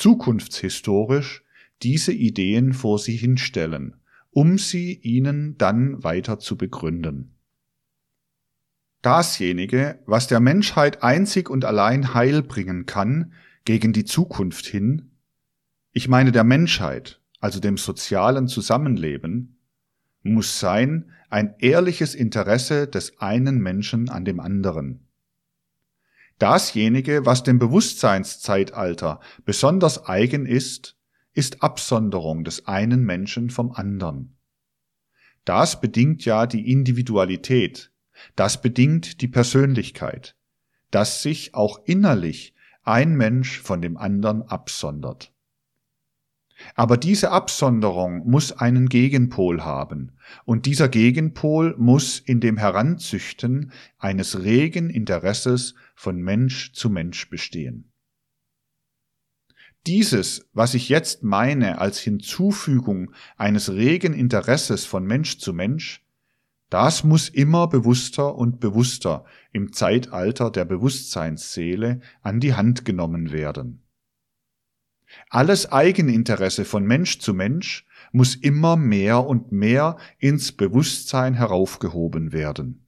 zukunftshistorisch diese Ideen vor sie hinstellen, um sie ihnen dann weiter zu begründen dasjenige, was der Menschheit einzig und allein Heil bringen kann gegen die Zukunft hin, ich meine der Menschheit, also dem sozialen Zusammenleben, muss sein ein ehrliches Interesse des einen Menschen an dem anderen. Dasjenige, was dem Bewusstseinszeitalter besonders eigen ist, ist Absonderung des einen Menschen vom anderen. Das bedingt ja die Individualität, das bedingt die Persönlichkeit, dass sich auch innerlich ein Mensch von dem anderen absondert. Aber diese Absonderung muss einen Gegenpol haben, und dieser Gegenpol muss in dem Heranzüchten eines regen Interesses von Mensch zu Mensch bestehen. Dieses, was ich jetzt meine als Hinzufügung eines regen Interesses von Mensch zu Mensch, das muss immer bewusster und bewusster im Zeitalter der Bewusstseinsseele an die Hand genommen werden. Alles Eigeninteresse von Mensch zu Mensch muss immer mehr und mehr ins Bewusstsein heraufgehoben werden.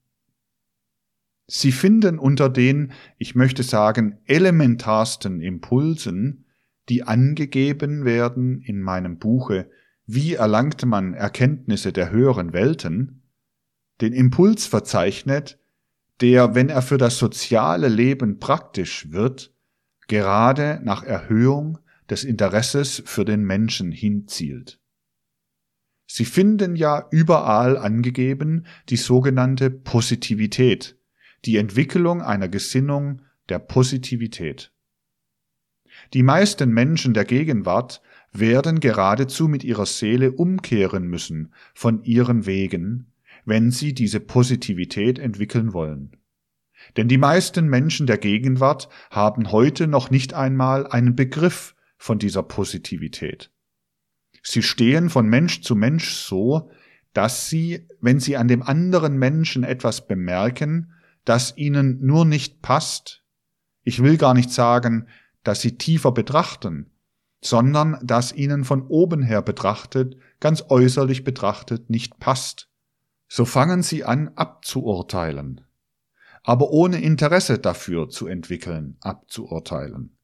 Sie finden unter den, ich möchte sagen, elementarsten Impulsen, die angegeben werden in meinem Buche Wie erlangt man Erkenntnisse der höheren Welten, den Impuls verzeichnet, der, wenn er für das soziale Leben praktisch wird, gerade nach Erhöhung des Interesses für den Menschen hinzielt. Sie finden ja überall angegeben die sogenannte Positivität, die Entwicklung einer Gesinnung der Positivität. Die meisten Menschen der Gegenwart werden geradezu mit ihrer Seele umkehren müssen von ihren Wegen, wenn sie diese Positivität entwickeln wollen. Denn die meisten Menschen der Gegenwart haben heute noch nicht einmal einen Begriff von dieser Positivität. Sie stehen von Mensch zu Mensch so, dass sie, wenn sie an dem anderen Menschen etwas bemerken, das ihnen nur nicht passt, ich will gar nicht sagen, dass sie tiefer betrachten, sondern dass ihnen von oben her betrachtet, ganz äußerlich betrachtet nicht passt, so fangen sie an abzuurteilen, aber ohne Interesse dafür zu entwickeln, abzuurteilen.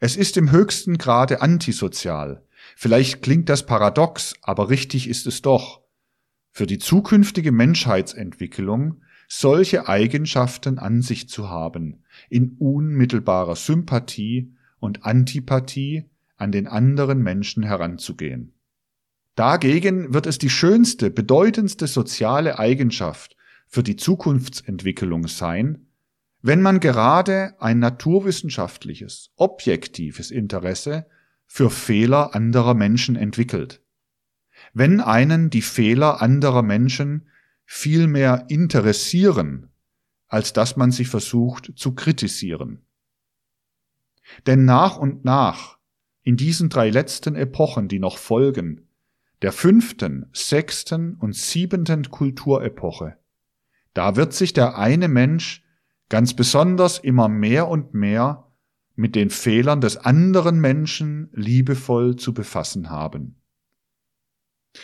Es ist im höchsten Grade antisozial. Vielleicht klingt das paradox, aber richtig ist es doch. Für die zukünftige Menschheitsentwicklung solche Eigenschaften an sich zu haben, in unmittelbarer Sympathie und Antipathie an den anderen Menschen heranzugehen. Dagegen wird es die schönste, bedeutendste soziale Eigenschaft für die Zukunftsentwicklung sein, wenn man gerade ein naturwissenschaftliches, objektives Interesse für Fehler anderer Menschen entwickelt. Wenn einen die Fehler anderer Menschen viel mehr interessieren, als dass man sie versucht zu kritisieren. Denn nach und nach, in diesen drei letzten Epochen, die noch folgen, der fünften, sechsten und siebenten Kulturepoche, da wird sich der eine Mensch ganz besonders immer mehr und mehr mit den Fehlern des anderen Menschen liebevoll zu befassen haben.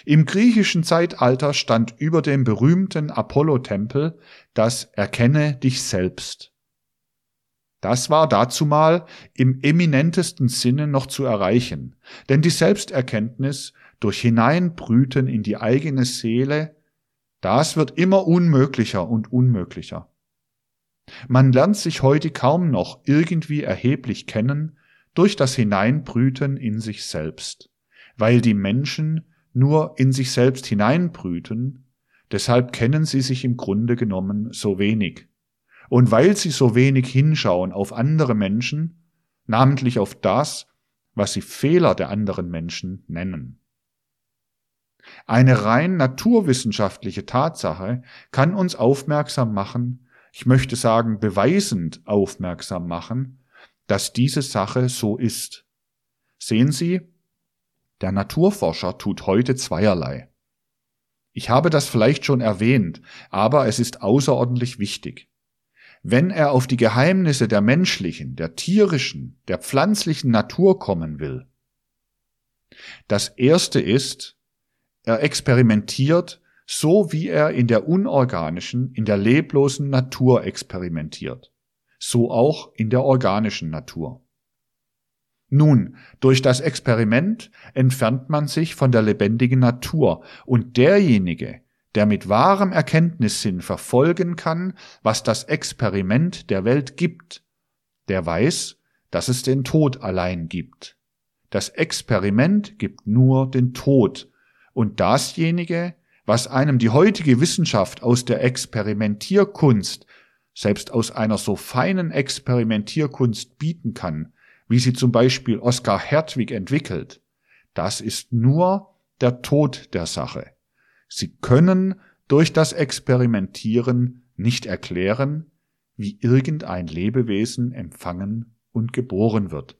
Im griechischen Zeitalter stand über dem berühmten Apollo-Tempel das Erkenne dich selbst. Das war dazumal im eminentesten Sinne noch zu erreichen, denn die Selbsterkenntnis durch Hineinbrüten in die eigene Seele, das wird immer unmöglicher und unmöglicher. Man lernt sich heute kaum noch irgendwie erheblich kennen durch das Hineinbrüten in sich selbst, weil die Menschen nur in sich selbst hineinbrüten, deshalb kennen sie sich im Grunde genommen so wenig. Und weil sie so wenig hinschauen auf andere Menschen, namentlich auf das, was sie Fehler der anderen Menschen nennen. Eine rein naturwissenschaftliche Tatsache kann uns aufmerksam machen ich möchte sagen, beweisend aufmerksam machen, dass diese Sache so ist. Sehen Sie, der Naturforscher tut heute zweierlei. Ich habe das vielleicht schon erwähnt, aber es ist außerordentlich wichtig. Wenn er auf die Geheimnisse der menschlichen, der tierischen, der pflanzlichen Natur kommen will, das erste ist, er experimentiert so wie er in der unorganischen, in der leblosen Natur experimentiert, so auch in der organischen Natur. Nun, durch das Experiment entfernt man sich von der lebendigen Natur und derjenige, der mit wahrem Erkenntnissinn verfolgen kann, was das Experiment der Welt gibt, der weiß, dass es den Tod allein gibt. Das Experiment gibt nur den Tod, und dasjenige, was einem die heutige Wissenschaft aus der Experimentierkunst, selbst aus einer so feinen Experimentierkunst bieten kann, wie sie zum Beispiel Oskar Hertwig entwickelt, das ist nur der Tod der Sache. Sie können durch das Experimentieren nicht erklären, wie irgendein Lebewesen empfangen und geboren wird,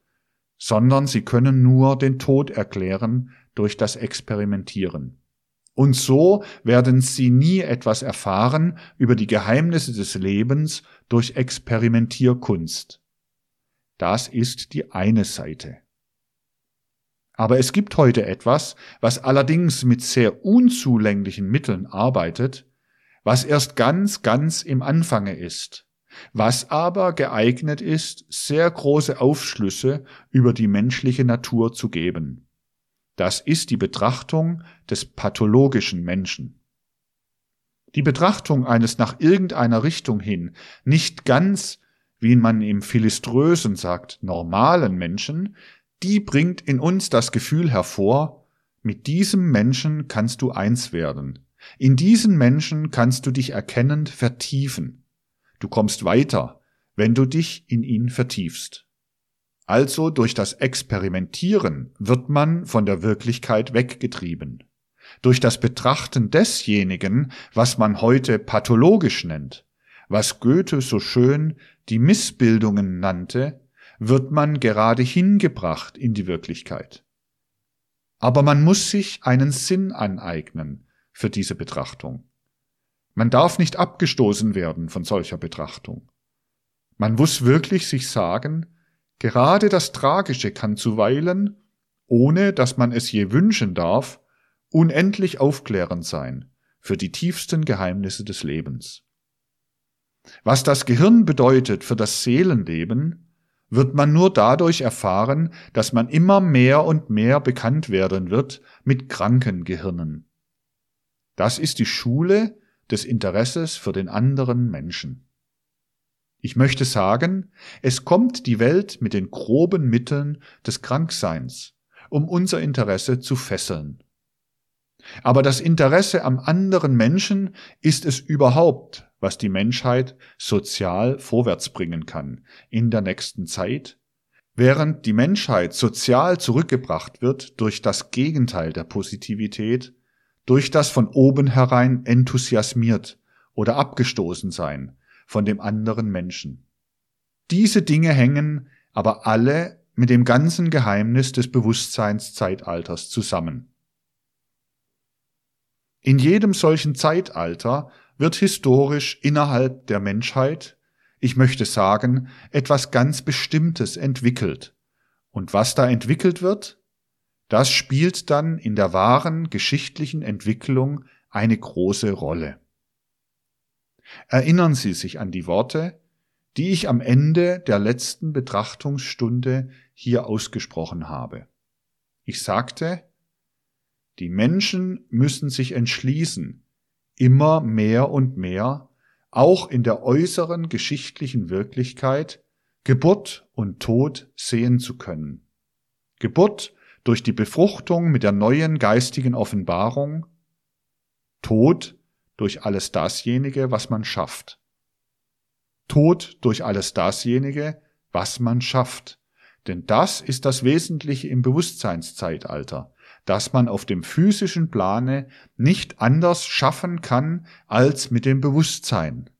sondern sie können nur den Tod erklären durch das Experimentieren. Und so werden sie nie etwas erfahren über die Geheimnisse des Lebens durch Experimentierkunst. Das ist die eine Seite. Aber es gibt heute etwas, was allerdings mit sehr unzulänglichen Mitteln arbeitet, was erst ganz, ganz im Anfange ist, was aber geeignet ist, sehr große Aufschlüsse über die menschliche Natur zu geben. Das ist die Betrachtung des pathologischen Menschen. Die Betrachtung eines nach irgendeiner Richtung hin nicht ganz, wie man im Philiströsen sagt, normalen Menschen, die bringt in uns das Gefühl hervor, mit diesem Menschen kannst du eins werden. In diesen Menschen kannst du dich erkennend vertiefen. Du kommst weiter, wenn du dich in ihn vertiefst. Also durch das Experimentieren wird man von der Wirklichkeit weggetrieben. Durch das Betrachten desjenigen, was man heute pathologisch nennt, was Goethe so schön die Missbildungen nannte, wird man gerade hingebracht in die Wirklichkeit. Aber man muss sich einen Sinn aneignen für diese Betrachtung. Man darf nicht abgestoßen werden von solcher Betrachtung. Man muss wirklich sich sagen, Gerade das Tragische kann zuweilen, ohne dass man es je wünschen darf, unendlich aufklärend sein für die tiefsten Geheimnisse des Lebens. Was das Gehirn bedeutet für das Seelenleben, wird man nur dadurch erfahren, dass man immer mehr und mehr bekannt werden wird mit kranken Gehirnen. Das ist die Schule des Interesses für den anderen Menschen. Ich möchte sagen, es kommt die Welt mit den groben Mitteln des Krankseins, um unser Interesse zu fesseln. Aber das Interesse am anderen Menschen ist es überhaupt, was die Menschheit sozial vorwärts bringen kann in der nächsten Zeit, während die Menschheit sozial zurückgebracht wird durch das Gegenteil der Positivität, durch das von oben herein enthusiasmiert oder abgestoßen sein von dem anderen Menschen. Diese Dinge hängen aber alle mit dem ganzen Geheimnis des Bewusstseinszeitalters zusammen. In jedem solchen Zeitalter wird historisch innerhalb der Menschheit, ich möchte sagen, etwas ganz Bestimmtes entwickelt. Und was da entwickelt wird, das spielt dann in der wahren geschichtlichen Entwicklung eine große Rolle. Erinnern Sie sich an die Worte, die ich am Ende der letzten Betrachtungsstunde hier ausgesprochen habe. Ich sagte, die Menschen müssen sich entschließen, immer mehr und mehr, auch in der äußeren geschichtlichen Wirklichkeit, Geburt und Tod sehen zu können. Geburt durch die Befruchtung mit der neuen geistigen Offenbarung, Tod durch alles dasjenige, was man schafft. Tod durch alles dasjenige, was man schafft. Denn das ist das Wesentliche im Bewusstseinszeitalter dass man auf dem physischen Plane nicht anders schaffen kann als mit dem Bewusstsein.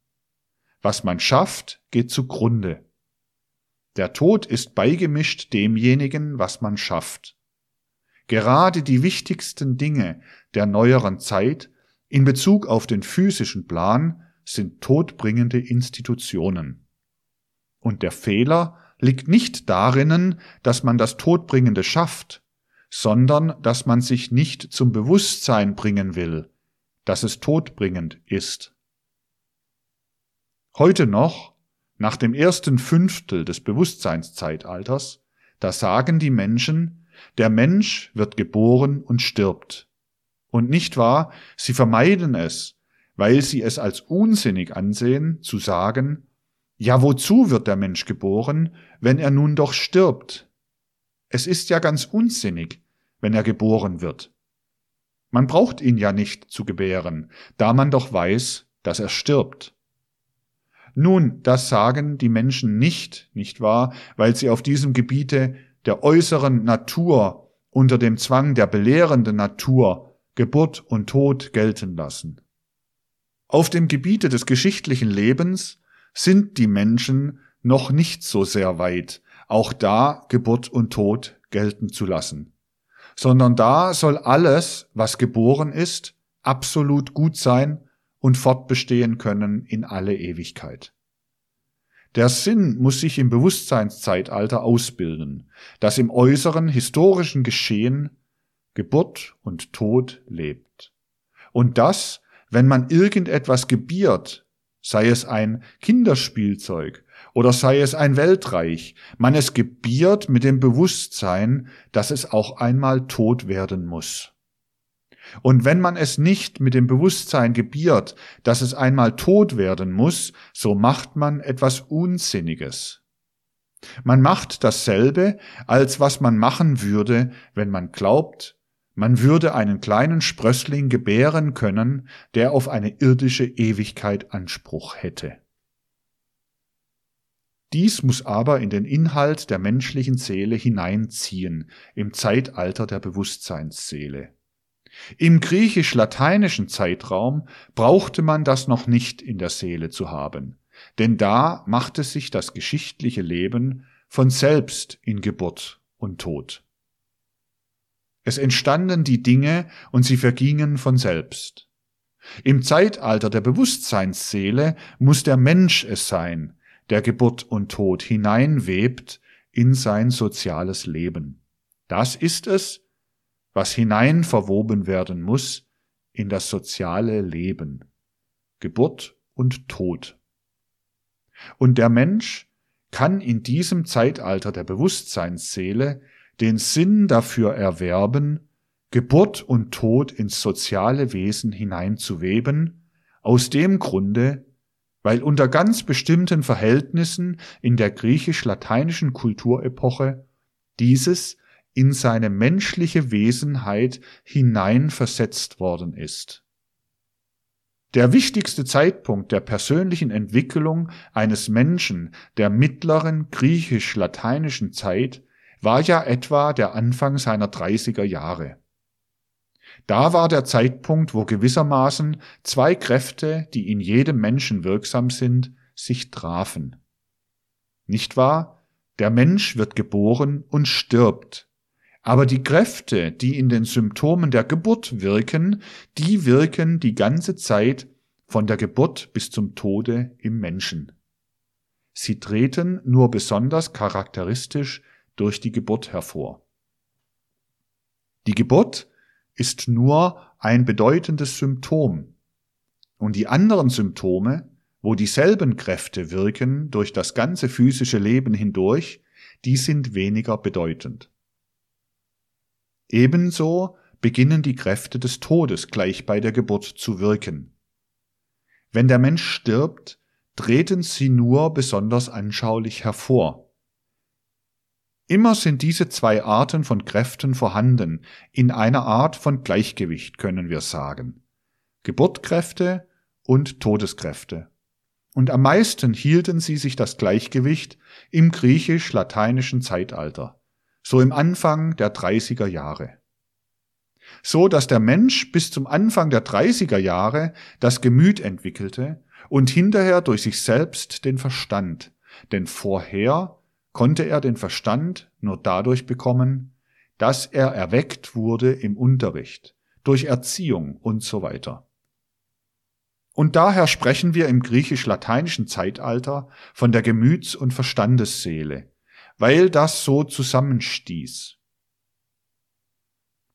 Was man schafft, geht zugrunde. Der Tod ist beigemischt demjenigen, was man schafft. Gerade die wichtigsten Dinge der neueren Zeit in Bezug auf den physischen Plan sind todbringende Institutionen. Und der Fehler liegt nicht darinnen, dass man das Todbringende schafft, sondern dass man sich nicht zum Bewusstsein bringen will, dass es todbringend ist. Heute noch, nach dem ersten Fünftel des Bewusstseinszeitalters, da sagen die Menschen, der Mensch wird geboren und stirbt. Und nicht wahr, sie vermeiden es, weil sie es als unsinnig ansehen, zu sagen, ja wozu wird der Mensch geboren, wenn er nun doch stirbt? Es ist ja ganz unsinnig, wenn er geboren wird. Man braucht ihn ja nicht zu gebären, da man doch weiß, dass er stirbt. Nun, das sagen die Menschen nicht, nicht wahr, weil sie auf diesem Gebiete der äußeren Natur unter dem Zwang der belehrenden Natur Geburt und Tod gelten lassen. Auf dem Gebiete des geschichtlichen Lebens sind die Menschen noch nicht so sehr weit, auch da Geburt und Tod gelten zu lassen sondern da soll alles, was geboren ist, absolut gut sein und fortbestehen können in alle Ewigkeit. Der Sinn muss sich im Bewusstseinszeitalter ausbilden, das im äußeren historischen Geschehen Geburt und Tod lebt. Und das, wenn man irgendetwas gebiert, sei es ein Kinderspielzeug oder sei es ein Weltreich, man es gebiert mit dem Bewusstsein, dass es auch einmal tot werden muss. Und wenn man es nicht mit dem Bewusstsein gebiert, dass es einmal tot werden muss, so macht man etwas Unsinniges. Man macht dasselbe, als was man machen würde, wenn man glaubt, man würde einen kleinen Sprössling gebären können, der auf eine irdische Ewigkeit Anspruch hätte. Dies muss aber in den Inhalt der menschlichen Seele hineinziehen, im Zeitalter der Bewusstseinsseele. Im griechisch-lateinischen Zeitraum brauchte man das noch nicht in der Seele zu haben, denn da machte sich das geschichtliche Leben von selbst in Geburt und Tod. Es entstanden die Dinge und sie vergingen von selbst. Im Zeitalter der Bewusstseinsseele muss der Mensch es sein, der Geburt und Tod hineinwebt in sein soziales Leben. Das ist es, was hinein verwoben werden muss in das soziale Leben. Geburt und Tod. Und der Mensch kann in diesem Zeitalter der Bewusstseinsseele den Sinn dafür erwerben, Geburt und Tod ins soziale Wesen hineinzuweben, aus dem Grunde, weil unter ganz bestimmten Verhältnissen in der griechisch-lateinischen Kulturepoche dieses in seine menschliche Wesenheit hineinversetzt worden ist. Der wichtigste Zeitpunkt der persönlichen Entwicklung eines Menschen der mittleren griechisch-lateinischen Zeit war ja etwa der Anfang seiner 30er Jahre. Da war der Zeitpunkt, wo gewissermaßen zwei Kräfte, die in jedem Menschen wirksam sind, sich trafen. Nicht wahr? Der Mensch wird geboren und stirbt. Aber die Kräfte, die in den Symptomen der Geburt wirken, die wirken die ganze Zeit von der Geburt bis zum Tode im Menschen. Sie treten nur besonders charakteristisch durch die Geburt hervor. Die Geburt ist nur ein bedeutendes Symptom. Und die anderen Symptome, wo dieselben Kräfte wirken durch das ganze physische Leben hindurch, die sind weniger bedeutend. Ebenso beginnen die Kräfte des Todes gleich bei der Geburt zu wirken. Wenn der Mensch stirbt, treten sie nur besonders anschaulich hervor. Immer sind diese zwei Arten von Kräften vorhanden, in einer Art von Gleichgewicht können wir sagen. Geburtkräfte und Todeskräfte. Und am meisten hielten sie sich das Gleichgewicht im griechisch-lateinischen Zeitalter, so im Anfang der 30er Jahre. So dass der Mensch bis zum Anfang der 30er Jahre das Gemüt entwickelte und hinterher durch sich selbst den Verstand, denn vorher konnte er den Verstand nur dadurch bekommen, dass er erweckt wurde im Unterricht, durch Erziehung und so weiter. Und daher sprechen wir im griechisch-lateinischen Zeitalter von der Gemüts- und Verstandesseele, weil das so zusammenstieß.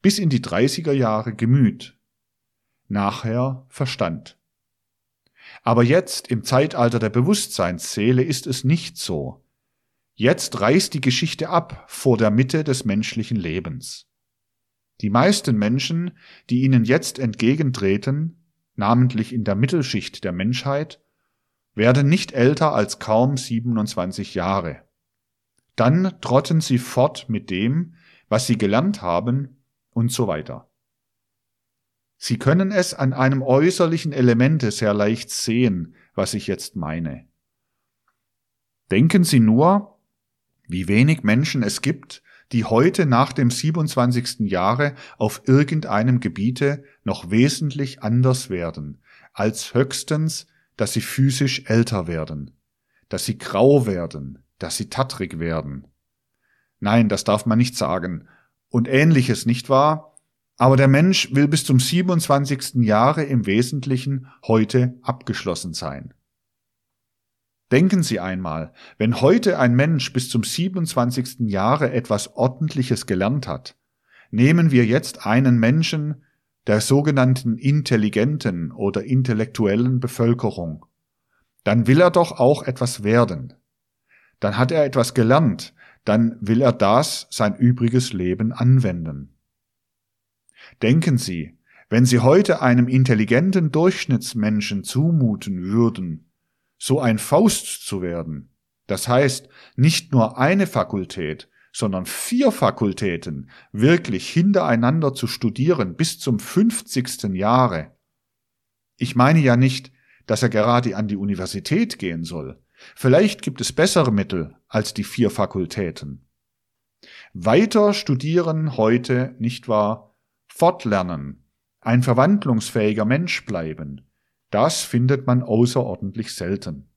Bis in die 30er Jahre Gemüt, nachher Verstand. Aber jetzt im Zeitalter der Bewusstseinsseele ist es nicht so, Jetzt reißt die Geschichte ab vor der Mitte des menschlichen Lebens. Die meisten Menschen, die ihnen jetzt entgegentreten, namentlich in der Mittelschicht der Menschheit, werden nicht älter als kaum 27 Jahre. Dann trotten sie fort mit dem, was sie gelernt haben und so weiter. Sie können es an einem äußerlichen Elemente sehr leicht sehen, was ich jetzt meine. Denken Sie nur wie wenig Menschen es gibt, die heute nach dem 27. Jahre auf irgendeinem Gebiete noch wesentlich anders werden, als höchstens, dass sie physisch älter werden, dass sie grau werden, dass sie tattrig werden. Nein, das darf man nicht sagen. Und ähnliches, nicht wahr? Aber der Mensch will bis zum 27. Jahre im Wesentlichen heute abgeschlossen sein. Denken Sie einmal, wenn heute ein Mensch bis zum 27. Jahre etwas Ordentliches gelernt hat, nehmen wir jetzt einen Menschen der sogenannten intelligenten oder intellektuellen Bevölkerung, dann will er doch auch etwas werden. Dann hat er etwas gelernt, dann will er das sein übriges Leben anwenden. Denken Sie, wenn Sie heute einem intelligenten Durchschnittsmenschen zumuten würden, so ein Faust zu werden. Das heißt, nicht nur eine Fakultät, sondern vier Fakultäten wirklich hintereinander zu studieren bis zum 50. Jahre. Ich meine ja nicht, dass er gerade an die Universität gehen soll. Vielleicht gibt es bessere Mittel als die vier Fakultäten. Weiter studieren heute, nicht wahr? Fortlernen, ein verwandlungsfähiger Mensch bleiben, das findet man außerordentlich selten.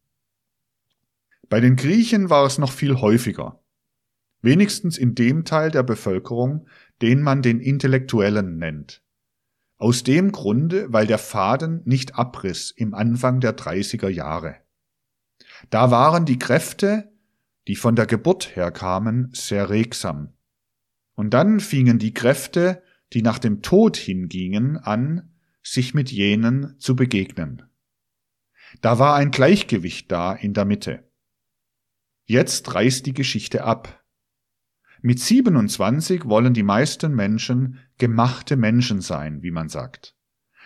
Bei den Griechen war es noch viel häufiger. Wenigstens in dem Teil der Bevölkerung, den man den Intellektuellen nennt. Aus dem Grunde, weil der Faden nicht abriss im Anfang der 30er Jahre. Da waren die Kräfte, die von der Geburt herkamen, sehr regsam. Und dann fingen die Kräfte, die nach dem Tod hingingen, an, sich mit jenen zu begegnen. Da war ein Gleichgewicht da in der Mitte. Jetzt reißt die Geschichte ab. Mit 27 wollen die meisten Menschen gemachte Menschen sein, wie man sagt.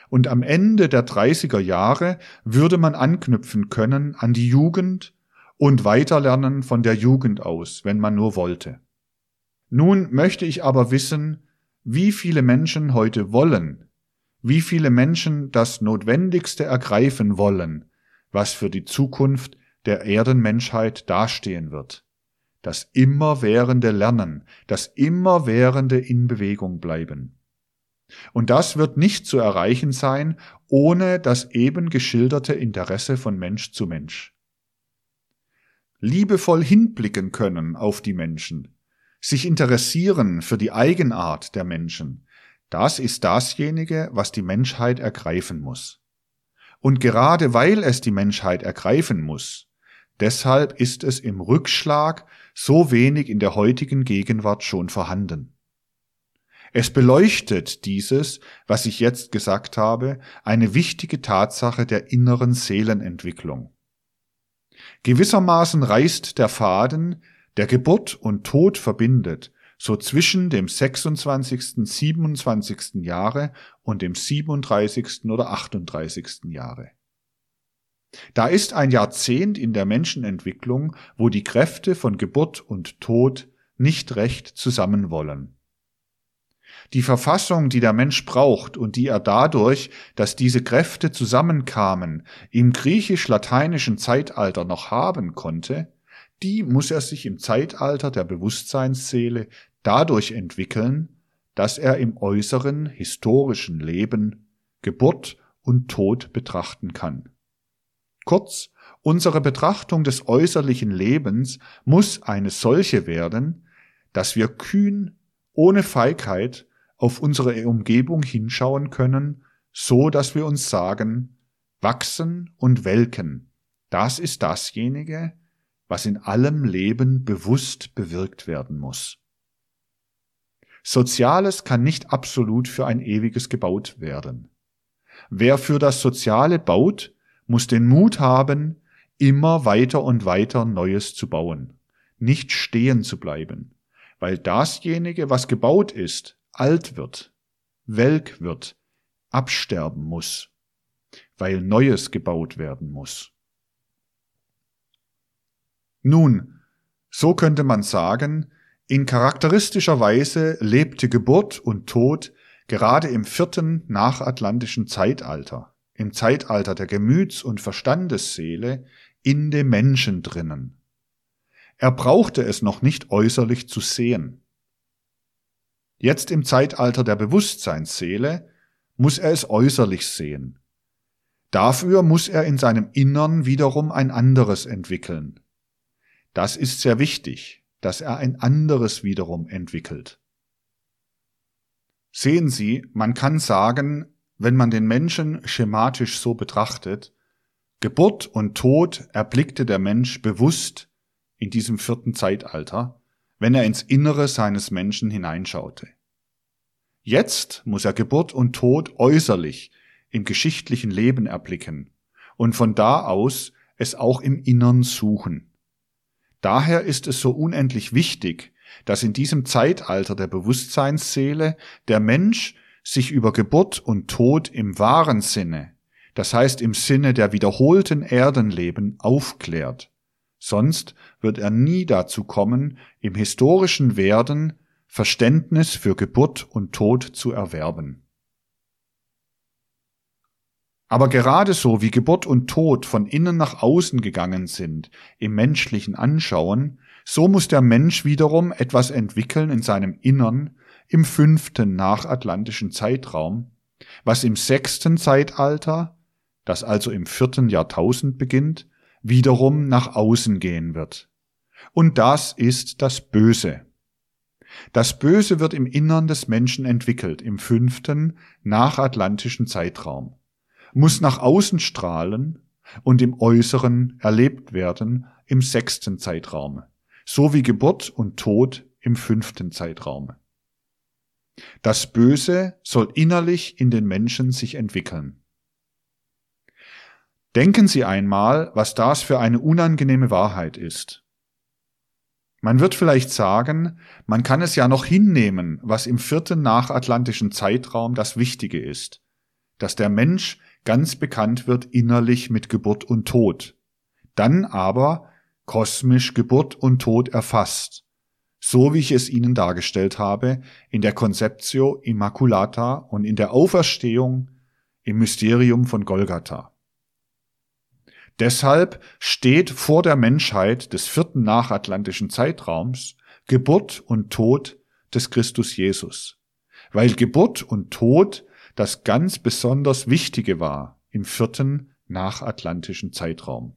Und am Ende der 30er Jahre würde man anknüpfen können an die Jugend und weiterlernen von der Jugend aus, wenn man nur wollte. Nun möchte ich aber wissen, wie viele Menschen heute wollen, wie viele Menschen das Notwendigste ergreifen wollen, was für die Zukunft der Erdenmenschheit dastehen wird. Das immerwährende Lernen, das immerwährende in Bewegung bleiben. Und das wird nicht zu erreichen sein, ohne das eben geschilderte Interesse von Mensch zu Mensch. Liebevoll hinblicken können auf die Menschen, sich interessieren für die Eigenart der Menschen, das ist dasjenige, was die Menschheit ergreifen muss. Und gerade weil es die Menschheit ergreifen muss, deshalb ist es im Rückschlag so wenig in der heutigen Gegenwart schon vorhanden. Es beleuchtet dieses, was ich jetzt gesagt habe, eine wichtige Tatsache der inneren Seelenentwicklung. Gewissermaßen reißt der Faden, der Geburt und Tod verbindet, so zwischen dem 26., 27. Jahre und dem 37. oder 38. Jahre. Da ist ein Jahrzehnt in der Menschenentwicklung, wo die Kräfte von Geburt und Tod nicht recht zusammenwollen. Die Verfassung, die der Mensch braucht und die er dadurch, dass diese Kräfte zusammenkamen, im griechisch-lateinischen Zeitalter noch haben konnte, die muss er sich im Zeitalter der Bewusstseinsseele dadurch entwickeln, dass er im äußeren historischen Leben Geburt und Tod betrachten kann. Kurz, unsere Betrachtung des äußerlichen Lebens muss eine solche werden, dass wir kühn, ohne Feigheit auf unsere Umgebung hinschauen können, so dass wir uns sagen, wachsen und welken, das ist dasjenige, was in allem Leben bewusst bewirkt werden muss. Soziales kann nicht absolut für ein ewiges gebaut werden. Wer für das Soziale baut, muss den Mut haben, immer weiter und weiter Neues zu bauen, nicht stehen zu bleiben, weil dasjenige, was gebaut ist, alt wird, welk wird, absterben muss, weil Neues gebaut werden muss. Nun, so könnte man sagen, in charakteristischer Weise lebte Geburt und Tod gerade im vierten nachatlantischen Zeitalter, im Zeitalter der Gemüts- und Verstandesseele, in dem Menschen drinnen. Er brauchte es noch nicht äußerlich zu sehen. Jetzt im Zeitalter der Bewusstseinsseele muss er es äußerlich sehen. Dafür muss er in seinem Innern wiederum ein anderes entwickeln, das ist sehr wichtig, dass er ein anderes wiederum entwickelt. Sehen Sie, man kann sagen, wenn man den Menschen schematisch so betrachtet, Geburt und Tod erblickte der Mensch bewusst in diesem vierten Zeitalter, wenn er ins Innere seines Menschen hineinschaute. Jetzt muss er Geburt und Tod äußerlich im geschichtlichen Leben erblicken und von da aus es auch im Innern suchen. Daher ist es so unendlich wichtig, dass in diesem Zeitalter der Bewusstseinsseele der Mensch sich über Geburt und Tod im wahren Sinne, das heißt im Sinne der wiederholten Erdenleben, aufklärt. Sonst wird er nie dazu kommen, im historischen Werden Verständnis für Geburt und Tod zu erwerben. Aber gerade so wie Geburt und Tod von innen nach außen gegangen sind im menschlichen Anschauen, so muss der Mensch wiederum etwas entwickeln in seinem Innern im fünften nachatlantischen Zeitraum, was im sechsten Zeitalter, das also im vierten Jahrtausend beginnt, wiederum nach außen gehen wird. Und das ist das Böse. Das Böse wird im Innern des Menschen entwickelt, im fünften nachatlantischen Zeitraum muss nach außen strahlen und im Äußeren erlebt werden im sechsten Zeitraum, so wie Geburt und Tod im fünften Zeitraum. Das Böse soll innerlich in den Menschen sich entwickeln. Denken Sie einmal, was das für eine unangenehme Wahrheit ist. Man wird vielleicht sagen, man kann es ja noch hinnehmen, was im vierten nachatlantischen Zeitraum das Wichtige ist, dass der Mensch ganz bekannt wird innerlich mit Geburt und Tod, dann aber kosmisch Geburt und Tod erfasst, so wie ich es Ihnen dargestellt habe, in der Conceptio Immaculata und in der Auferstehung im Mysterium von Golgatha. Deshalb steht vor der Menschheit des vierten nachatlantischen Zeitraums Geburt und Tod des Christus Jesus, weil Geburt und Tod das ganz besonders Wichtige war im vierten nachatlantischen Zeitraum.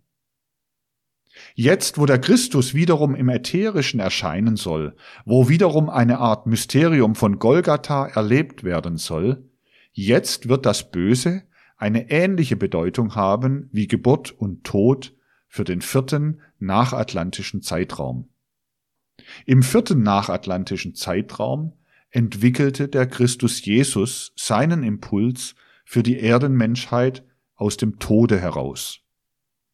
Jetzt, wo der Christus wiederum im Ätherischen erscheinen soll, wo wiederum eine Art Mysterium von Golgatha erlebt werden soll, jetzt wird das Böse eine ähnliche Bedeutung haben wie Geburt und Tod für den vierten nachatlantischen Zeitraum. Im vierten nachatlantischen Zeitraum entwickelte der Christus Jesus seinen Impuls für die Erdenmenschheit aus dem Tode heraus.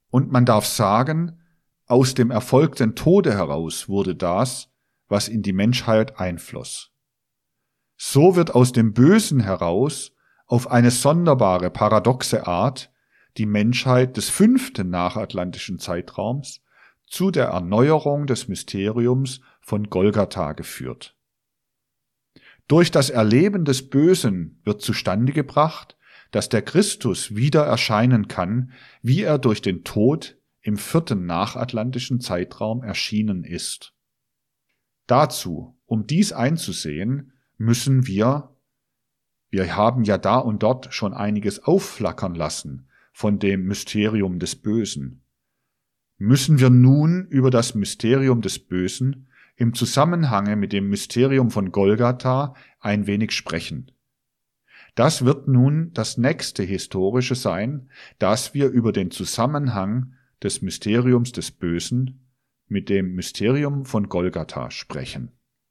Und man darf sagen, aus dem erfolgten Tode heraus wurde das, was in die Menschheit einfloss. So wird aus dem Bösen heraus auf eine sonderbare, paradoxe Art die Menschheit des fünften nachatlantischen Zeitraums zu der Erneuerung des Mysteriums von Golgatha geführt. Durch das Erleben des Bösen wird zustande gebracht, dass der Christus wieder erscheinen kann, wie er durch den Tod im vierten nachatlantischen Zeitraum erschienen ist. Dazu, um dies einzusehen, müssen wir, wir haben ja da und dort schon einiges aufflackern lassen von dem Mysterium des Bösen, müssen wir nun über das Mysterium des Bösen im Zusammenhange mit dem Mysterium von Golgatha ein wenig sprechen. Das wird nun das nächste historische sein, dass wir über den Zusammenhang des Mysteriums des Bösen mit dem Mysterium von Golgatha sprechen